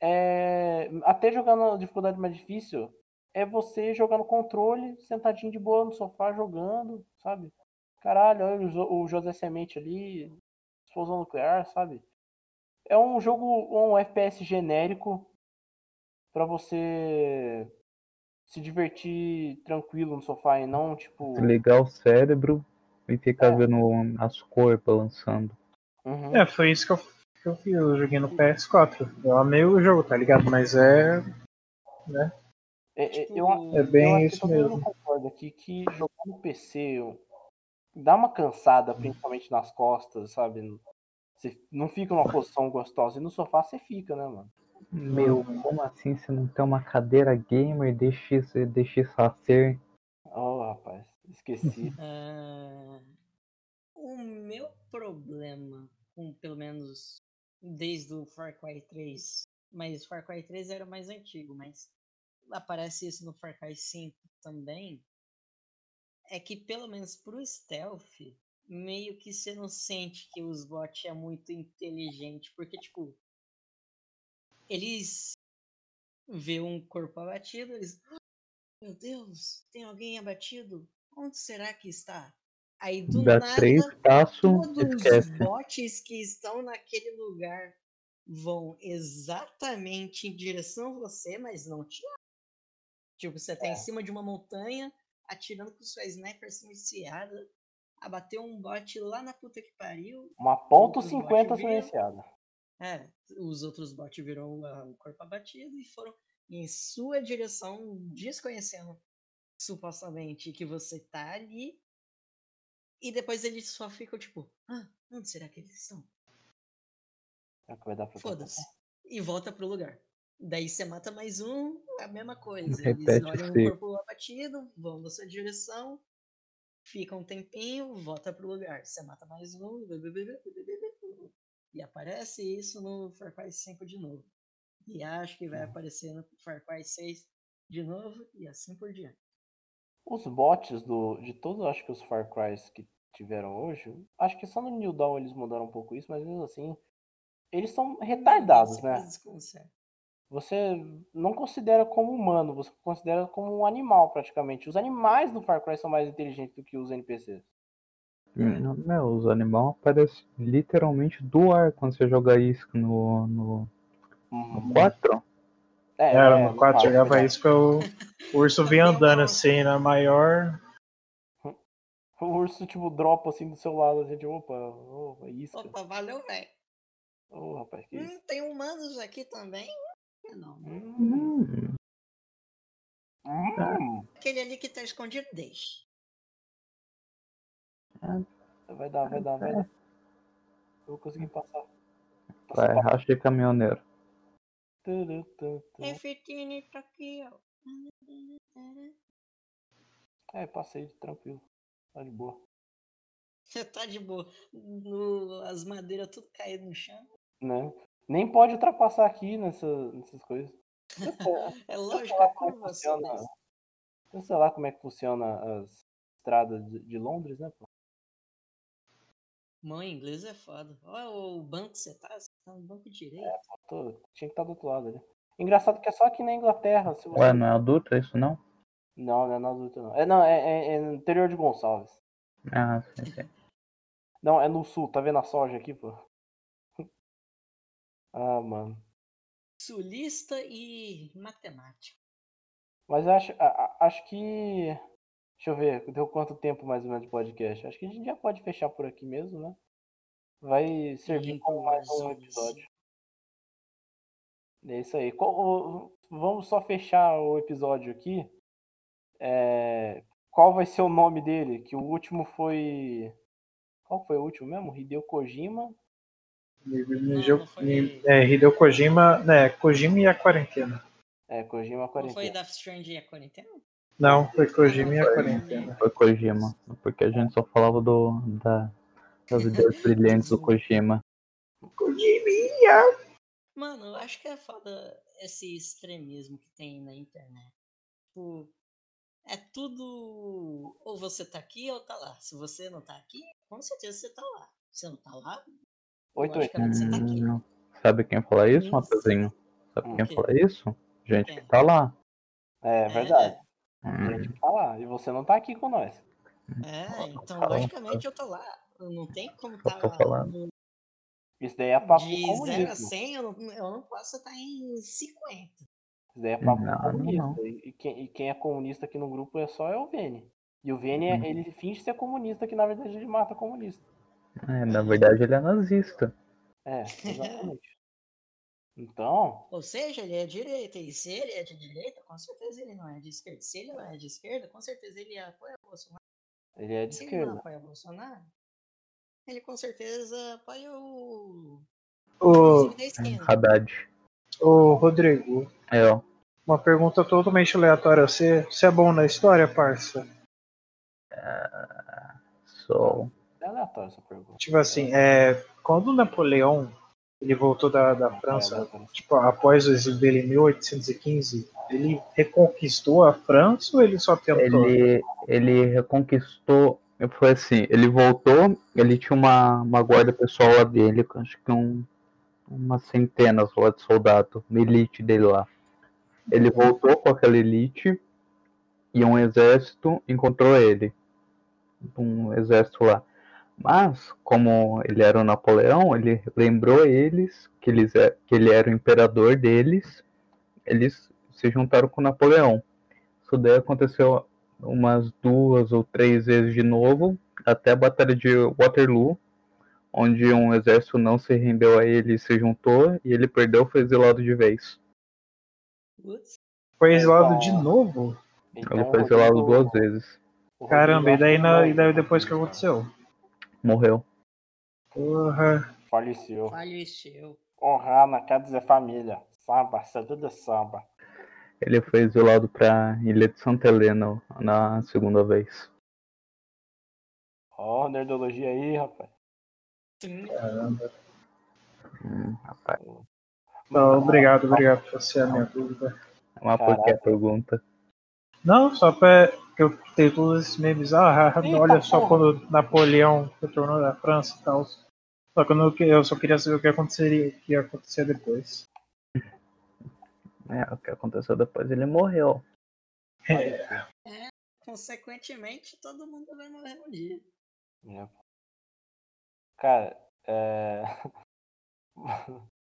A: é. Até jogar na dificuldade mais difícil, é você jogar no controle, sentadinho de boa no sofá jogando, sabe? Caralho, olha o, Jo- o José Semente ali, explosão nuclear, sabe? É um jogo, um FPS genérico pra você se divertir tranquilo no sofá e não, tipo.
D: Desligar o cérebro e ficar
A: É.
D: vendo as cores balançando.
A: Uhum.
B: É, foi isso que eu, que eu fiz. Eu joguei no PS4. Eu amei o jogo, tá ligado? Mas é.
A: É, é,
C: Tipo,
A: eu,
B: É bem
A: eu
B: isso mesmo.
A: concorda aqui que jogar no PC eu- dá uma cansada, principalmente nas costas, sabe? Você não fica numa posição gostosa. E no sofá você fica, né, mano?
D: Meu, como assim você não tem uma cadeira gamer DX, DX Acer?
A: Oh, rapaz, esqueci.
C: Ah, o meu problema, com pelo menos desde o Far Cry 3, mas o Far Cry 3 era o mais antigo, mas aparece isso no Far Cry 5 também, é que pelo menos pro stealth, meio que você não sente que os bots é muito inteligente, porque tipo, eles vê um corpo abatido, eles "Ah, meu Deus, tem alguém abatido? Onde será que está? Aí do
D: Dá
C: nada,
D: três passos,
C: todos
D: esquece.
C: os bots que estão naquele lugar vão exatamente em direção a você, mas não te. Tipo, você tá
A: É.
C: em cima de uma montanha, atirando com sua sniper silenciada, abateu um bot lá na puta que pariu.
A: Uma ponto
C: Outros
A: 50
C: bots viram.
A: silenciada.
C: É, os outros bots viram o corpo abatido e foram em sua direção, desconhecendo supostamente que você tá ali. E depois eles só ficam tipo, ah, onde será que eles estão?
A: Será que vai dar pra
C: Foda-se. E volta pro lugar. Daí você mata mais um, a mesma coisa. Eles
D: Repete o
C: olham o corpo abatido, vão na sua direção, fica um tempinho, volta pro lugar. Você mata mais um, e aparece isso no Far Cry 5 de novo. E acho que vai
A: Uhum.
C: aparecer no Far Cry 6 de novo, e assim por diante.
A: Os bots do, de todos, acho que os Far Crys que tiveram hoje, acho que só no New Dawn eles mudaram um pouco isso, mas mesmo assim, eles são retardados, né?
C: desconcerta.
A: Você não considera como humano, você considera como um animal praticamente. Os animais do Far Cry são mais inteligentes do que os NPCs.
D: Meu, os animais aparecem literalmente do ar quando você joga isca no, no, no 4.
A: É,
B: Era,
A: é,
B: no 4
A: caso,
B: jogava isso que o, o urso vinha andando assim na maior.
A: O urso, tipo, dropa assim do seu lado, a gente, opa, opa, isca.
C: Opa, valeu, velho.
A: Ô, rapaz, que isso?
C: Hum, tem humanos aqui também? Não.
A: Hum,
D: Hum,
A: hum.
C: Aquele ali que tá escondido, deixa.
A: Vai dar, vai dar, vai dar. Eu vou conseguir passar.
D: vai, racha de caminhoneiro.
C: F-Tine tá aqui, ó.
A: É, passei tranquilo. Tá de boa.
C: Você tá de boa. No- as madeiras tudo caídas no chão.
A: Né? Nem pode ultrapassar aqui nessa, nessas coisas.
C: É lógico,
A: como é que
C: curva
A: funciona.
C: assim.
A: Eu sei lá como é que funciona as estradas de, de Londres, né? pô?
C: Mãe, inglês é foda. Olha o banco que você tá, você tá no banco direito.
A: Tô- tinha que estar do outro lado ali. Engraçado que é só aqui na Inglaterra. Se você...
D: Ué, não é adulto isso não?
A: Não, não é na não. É, não, é, é- é no interior de Gonçalves.
D: Ah, sim, sim.
A: Não, é no sul. Tá vendo a soja aqui, pô? Ah, mano.
C: Sulista e matemático.
A: Mas eu acho, a- a- acho que. Deixa eu ver, deu quanto tempo mais ou menos de podcast? Acho que a gente já pode fechar por aqui mesmo, né? Vai servir como mais um episódio. É isso aí. Vamos só fechar o episódio aqui. é, qual vai ser o nome dele? Que o último foi. Qual foi o último mesmo? Hideo Kojima.
B: Hideo-
C: não foi-
B: É, Hideo Kojima, né, Kojima e a quarentena.
A: É, Kojima
C: Não foi
A: 40.
C: Death Stranding e a quarentena?
B: Não, foi Kojima e a
C: Foi.
B: quarentena.
D: Foi Kojima. Porque a gente só falava do, da, das ideias brilhantes do Kojima.
B: Kojima!
C: Mano, eu acho que é foda esse extremismo que tem na internet. Tipo, é tudo. Ou você tá aqui ou tá lá. Se você não tá aqui, com certeza você tá lá. Se não tá lá,
A: Oito, oito.
C: logicamente você tá aqui.
D: Hum, sabe quem fala isso,
C: Isso.
D: Matheusinho? Sabe quem fala isso? Gente que tá lá.
A: É verdade.
D: Hum,
A: Gente que tá lá. E você não tá aqui com nós.
C: É, então logicamente eu tô lá. Não tem como
D: Eu
C: tá
D: tô falando.
A: Isso daí é papo
C: de 0 a
A: comunismo.
C: 100, eu não, eu não posso estar em 50.
A: Isso daí é papo
D: Não,
A: comunista.
D: não.
A: E, quem, e quem é comunista aqui no grupo é só é o Vene. E o Vene, é-
D: Hum.
A: ele finge ser comunista, que na verdade ele mata comunista.
D: é, na verdade ele é nazista.
A: É, exatamente. Então,
C: Ou seja, ele é direita. E se ele é de direita, com certeza ele não é de esquerda. Se ele não é de esquerda, com certeza ele apoia o Bolsonaro.
A: ele é de
C: Se ele não
A: esquerda.
C: apoia o Bolsonaro, ele com certeza apoia o. Esquerda.
D: Haddad.
B: ô, Rodrigo,
D: É, ó.
B: uma pergunta totalmente aleatória. Você, você é bom na história, parça?
D: Sou.
A: É aleatório essa pergunta.
B: Tipo assim, é, quando o Napoleão ele voltou da, da
A: É
B: França,
A: aleatório.
B: tipo, após o exílio dele em 1815, ele reconquistou a França ou ele só tentou?
D: Ele, ele reconquistou. Foi assim, ele voltou, ele tinha uma, uma guarda pessoal lá dele, acho que um, umas centenas lá de soldado, uma elite dele lá. Ele voltou com aquela elite e um exército encontrou ele. Um exército lá. Mas, como ele era o Napoleão, ele lembrou eles que, eles é- que ele era o imperador deles. Eles se juntaram com Napoleão. Isso daí aconteceu umas duas ou três vezes de novo, até a Batalha de Waterloo, onde um exército não se rendeu a ele e se juntou, e ele perdeu foi exilado de vez.
B: Foi exilado de novo?
A: Então,
D: Ele foi exilado duas vezes.
B: Caramba, e daí, na, e daí depois que aconteceu?
D: Morreu.
B: Porra.
A: Faleceu.
C: faleceu.
A: Honrar na casa da família. Samba, tudo de samba.
D: Ele foi exilado para Ilha de Santa Helena na segunda vez.
A: Ó, nerdologia aí, rapaz.
C: Sim.
B: Caramba.
D: Hum, rapaz,
B: Não, obrigado, obrigado por ser a minha dúvida.
D: uma
A: Caraca.
D: pergunta.
B: Não, só pra que eu tenho todos esses memes. Ah,
A: Eita,
B: olha só
A: porra.
B: quando Napoleão retornou da França e tal. Só que eu, não- eu só queria saber o que aconteceria, o que ia acontecer depois.
D: É, o que aconteceu depois, ele morreu.
C: Consequentemente, todo mundo vai morrer um dia.
A: É. Cara, é...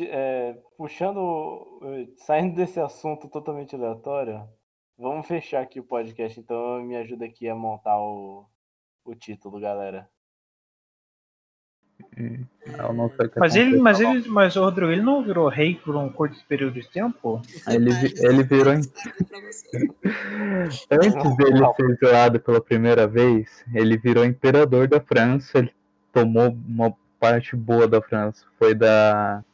A: É, puxando, saindo desse assunto totalmente aleatório, vamos fechar aqui o podcast, então me ajuda aqui a montar o, o título, galera.
D: Hum, eu não sei o que
B: Mas ele, mas ele, mas o Rodrigo, ele não virou rei por um curto período de tempo?
D: Ele ele virou. Antes dele ser exilado pela primeira vez, ele virou imperador da França, ele tomou uma parte boa da França. Foi da,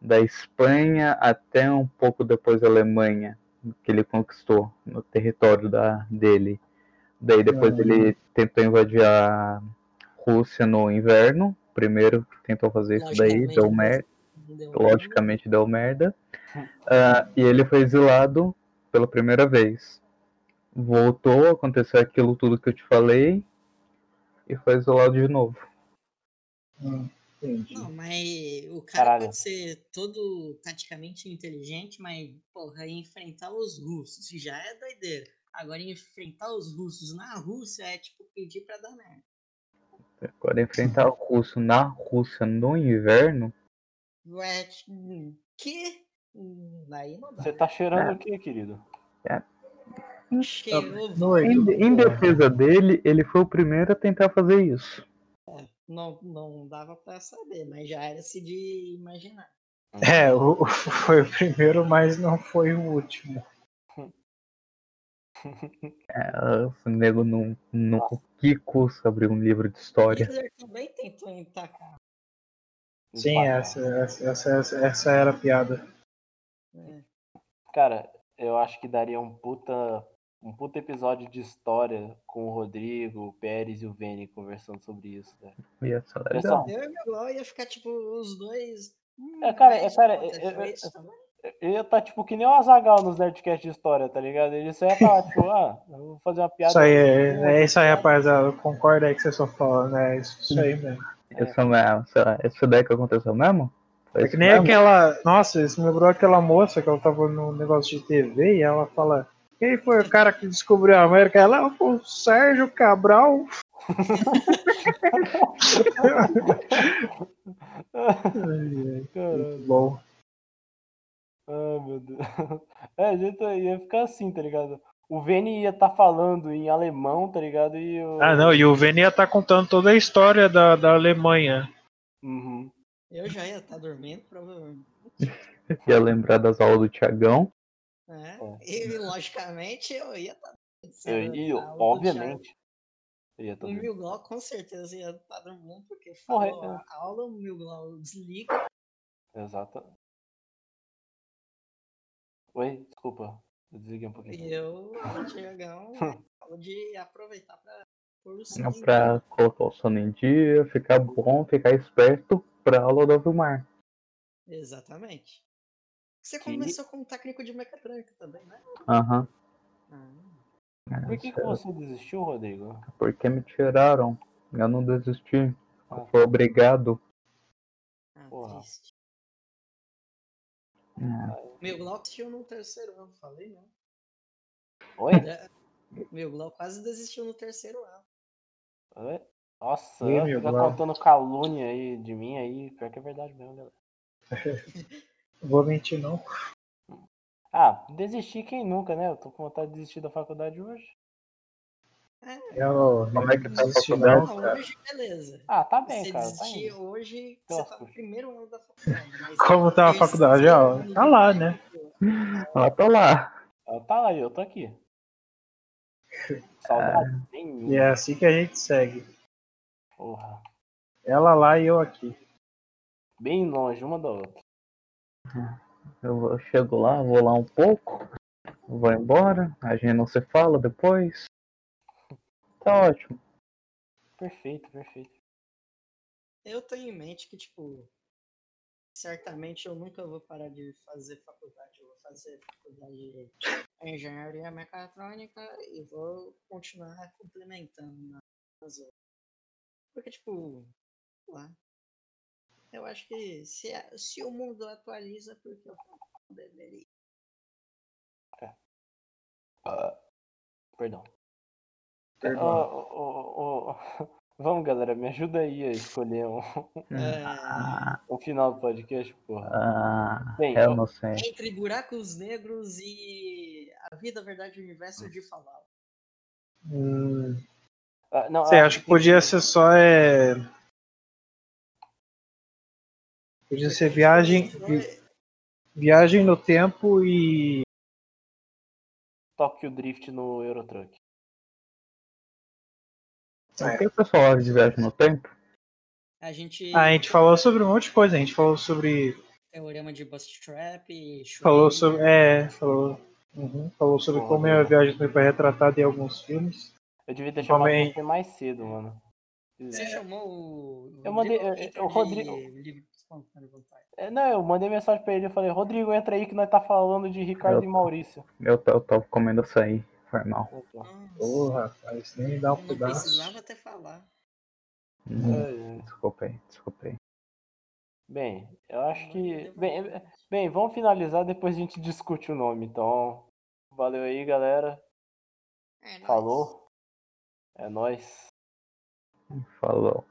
D: da Espanha até um pouco depois da Alemanha, que ele conquistou no território da, dele. Daí depois
B: Uhum.
D: ele tentou invadir a Rússia no inverno, primeiro que tentou fazer isso daí,
C: Logicamente,
D: deu merda
C: deu
D: logicamente deu merda. Ah, e ele foi exilado pela primeira vez. Voltou, aconteceu aquilo tudo que eu te falei e foi exilado de novo.
B: Hum, entendi.
C: Não, mas o cara
A: Caralho.
C: pode ser todo taticamente inteligente, mas, porra, enfrentar os russos já é doideira. Agora, enfrentar os russos na Rússia é tipo pedir pra dar merda.
D: Agora enfrentar o russo na Rússia no inverno,
C: Ué, hum, que? Daí não dá.
A: Você tá cheirando
D: É.
A: o que, querido?
C: Cheirou,
B: No
D: em, em defesa dele, ele foi o primeiro a tentar fazer isso.
C: Não, não dava pra saber, mas já era se de imaginar.
B: É, o, foi o primeiro, mas não foi o último.
D: É, o nego não, não custa abrir um livro de história.
C: Hitler também tentou entacar.
B: Sim, essa, essa, essa, essa- essa era a piada.
C: né?
A: Cara, eu acho que daria um puta, um puta episódio de história com o Rodrigo, o Pérez e o Vini conversando sobre isso, cara.
D: Ia ser legal.
C: Eu e ia ficar tipo os dois. hum,
A: É, cara, é, cara, eu- eu-
C: isso também.
A: Eu ia estar tipo que nem o Azagal nos Nerdcast de história, tá ligado? Ele só ia falar, tipo, ah, eu vou fazer uma piada.
B: Isso aí, é, é isso aí, rapaziada. Concorda aí que você só fala, né? Isso, isso aí mesmo.
D: Isso mesmo. Será? Isso daí que aconteceu mesmo? Foi
B: É que nem
D: mesmo?
B: aquela. Nossa, isso me lembrou aquela moça que ela tava no negócio de TV e ela fala. Quem foi o cara que descobriu a América? Ela foi o Sérgio Cabral. Ai, bom.
A: Ai, meu Deus. É, a gente ia ficar assim, tá ligado? O Vini ia estar falando em alemão, tá ligado? E o...
B: Ah, não, e o Venia tá contando toda a história da, da Alemanha.
A: Uhum.
C: Eu já ia estar dormindo, provavelmente.
D: Ia lembrar das aulas do Tiagão.
C: Né?
A: É.
C: E logicamente eu ia estar
A: Eu, e,
C: a aula do
A: obviamente. Eu ia tá
C: O Milglau com certeza ia estar dormindo, porque
A: Porra,
C: falou
A: é.
C: a aula, o Milglau desliga.
A: Exato. Oi, desculpa. Eu desliguei um pouquinho.
C: E eu, o Tiagão, falo de aproveitar pra pôr o
D: Não pra colocar o sono em dia, ficar bom, ficar esperto pra aula do Vilmar.
C: Exatamente. Você
A: Que-
C: começou como técnico de mecatrônica também, né?
D: Aham.
C: Ah,
A: Por que, que você desistiu, Rodrigo?
D: Porque me tiraram. Eu não desisti.
A: Ah.
D: Eu fui obrigado.
C: ah
A: Porra.
C: triste.
D: É.
C: Meu Glau desistiu no terceiro ano, falei, né?
A: Oi?
C: Meu Glau quase desistiu no terceiro ano.
A: Oi? Nossa,
B: Ih,
A: fica
B: Glau.
A: contando calúnia aí de mim aí. Pior que é verdade mesmo, galera.
B: Não vou mentir, não.
A: Ah, desistir quem nunca, né? Eu tô com vontade de desistir da faculdade hoje.
B: Eu,
D: Como é que tá a faculdade?
B: não.
C: Não, hoje, beleza.
A: Ah, tá bem,
C: você
A: cara. Tá
C: desistir
A: indo.
C: hoje,
A: Nossa.
C: você tá no primeiro ano da faculdade. mas
B: Como tá a faculdade? Ó, tá lá,
C: técnico,
D: Ela tá lá.
A: Ela tá lá, eu tô aqui. Saudade nenhuma.
B: E é assim que a gente segue.
A: Porra.
B: Ela lá e eu aqui.
A: Bem longe uma da outra.
D: Eu vou- chego lá, vou lá um pouco, vou embora, a gente não se fala depois. Tá ótimo.
A: Perfeito, perfeito.
C: Eu tenho em mente que, tipo, certamente eu nunca vou parar de fazer faculdade. Eu vou fazer faculdade de engenharia mecatrônica e vou continuar complementando nas outras. Porque, tipo, lá. Eu acho que se, se o mundo atualiza, porque eu não deveria.
A: Perdão.
B: Perdão.
A: Ó, ó, ó, ó. Vamos, galera, me ajuda aí a escolher um,
C: É,
A: um final do podcast, porra.
D: Ah,
A: Bem,
D: eu não sei.
C: entre buracos negros e a vida, a verdade e o universo de Fallout.
B: Hum,
A: Ah, não,
B: você acha que podia ser só é. Podia ser viagem, vi- viagem no tempo e.
A: Tokyo Drift no Eurotruck.
D: O que o pessoal fala de viagem no tempo?
C: A gente.
B: Ah, a gente falou sobre um monte de coisa. A gente falou sobre.
C: Teorema de Bootstrap.
B: Falou
C: Schrödinger.
B: sobre. É, falou. uhum, falou sobre como é a viagem no tempo é retratada em alguns filmes.
A: Eu devia ter chamado
B: Também.
A: você mais cedo, mano.
C: Você chamou o.
A: Eu mandei- o
C: de
A: Rodrigo-
C: vontade.
A: É, Não, eu mandei mensagem pra ele e falei, Rodrigo, entra aí que nós tá falando de Ricardo
D: Eu-
A: e Maurício.
D: Eu, t- eu tava comendo açaí, foi mal.
B: Porra, rapaz, nem dá um
C: não
B: pedaço.
C: precisava até falar.
D: Hum,
A: é, é.
D: Desculpei, desculpei.
A: Bem, eu acho que. Bem,
C: vontade.
A: bem, vamos finalizar, depois a gente discute o nome. Então, valeu aí, galera.
C: É nóis.
A: Falou. É nóis.
D: Falou.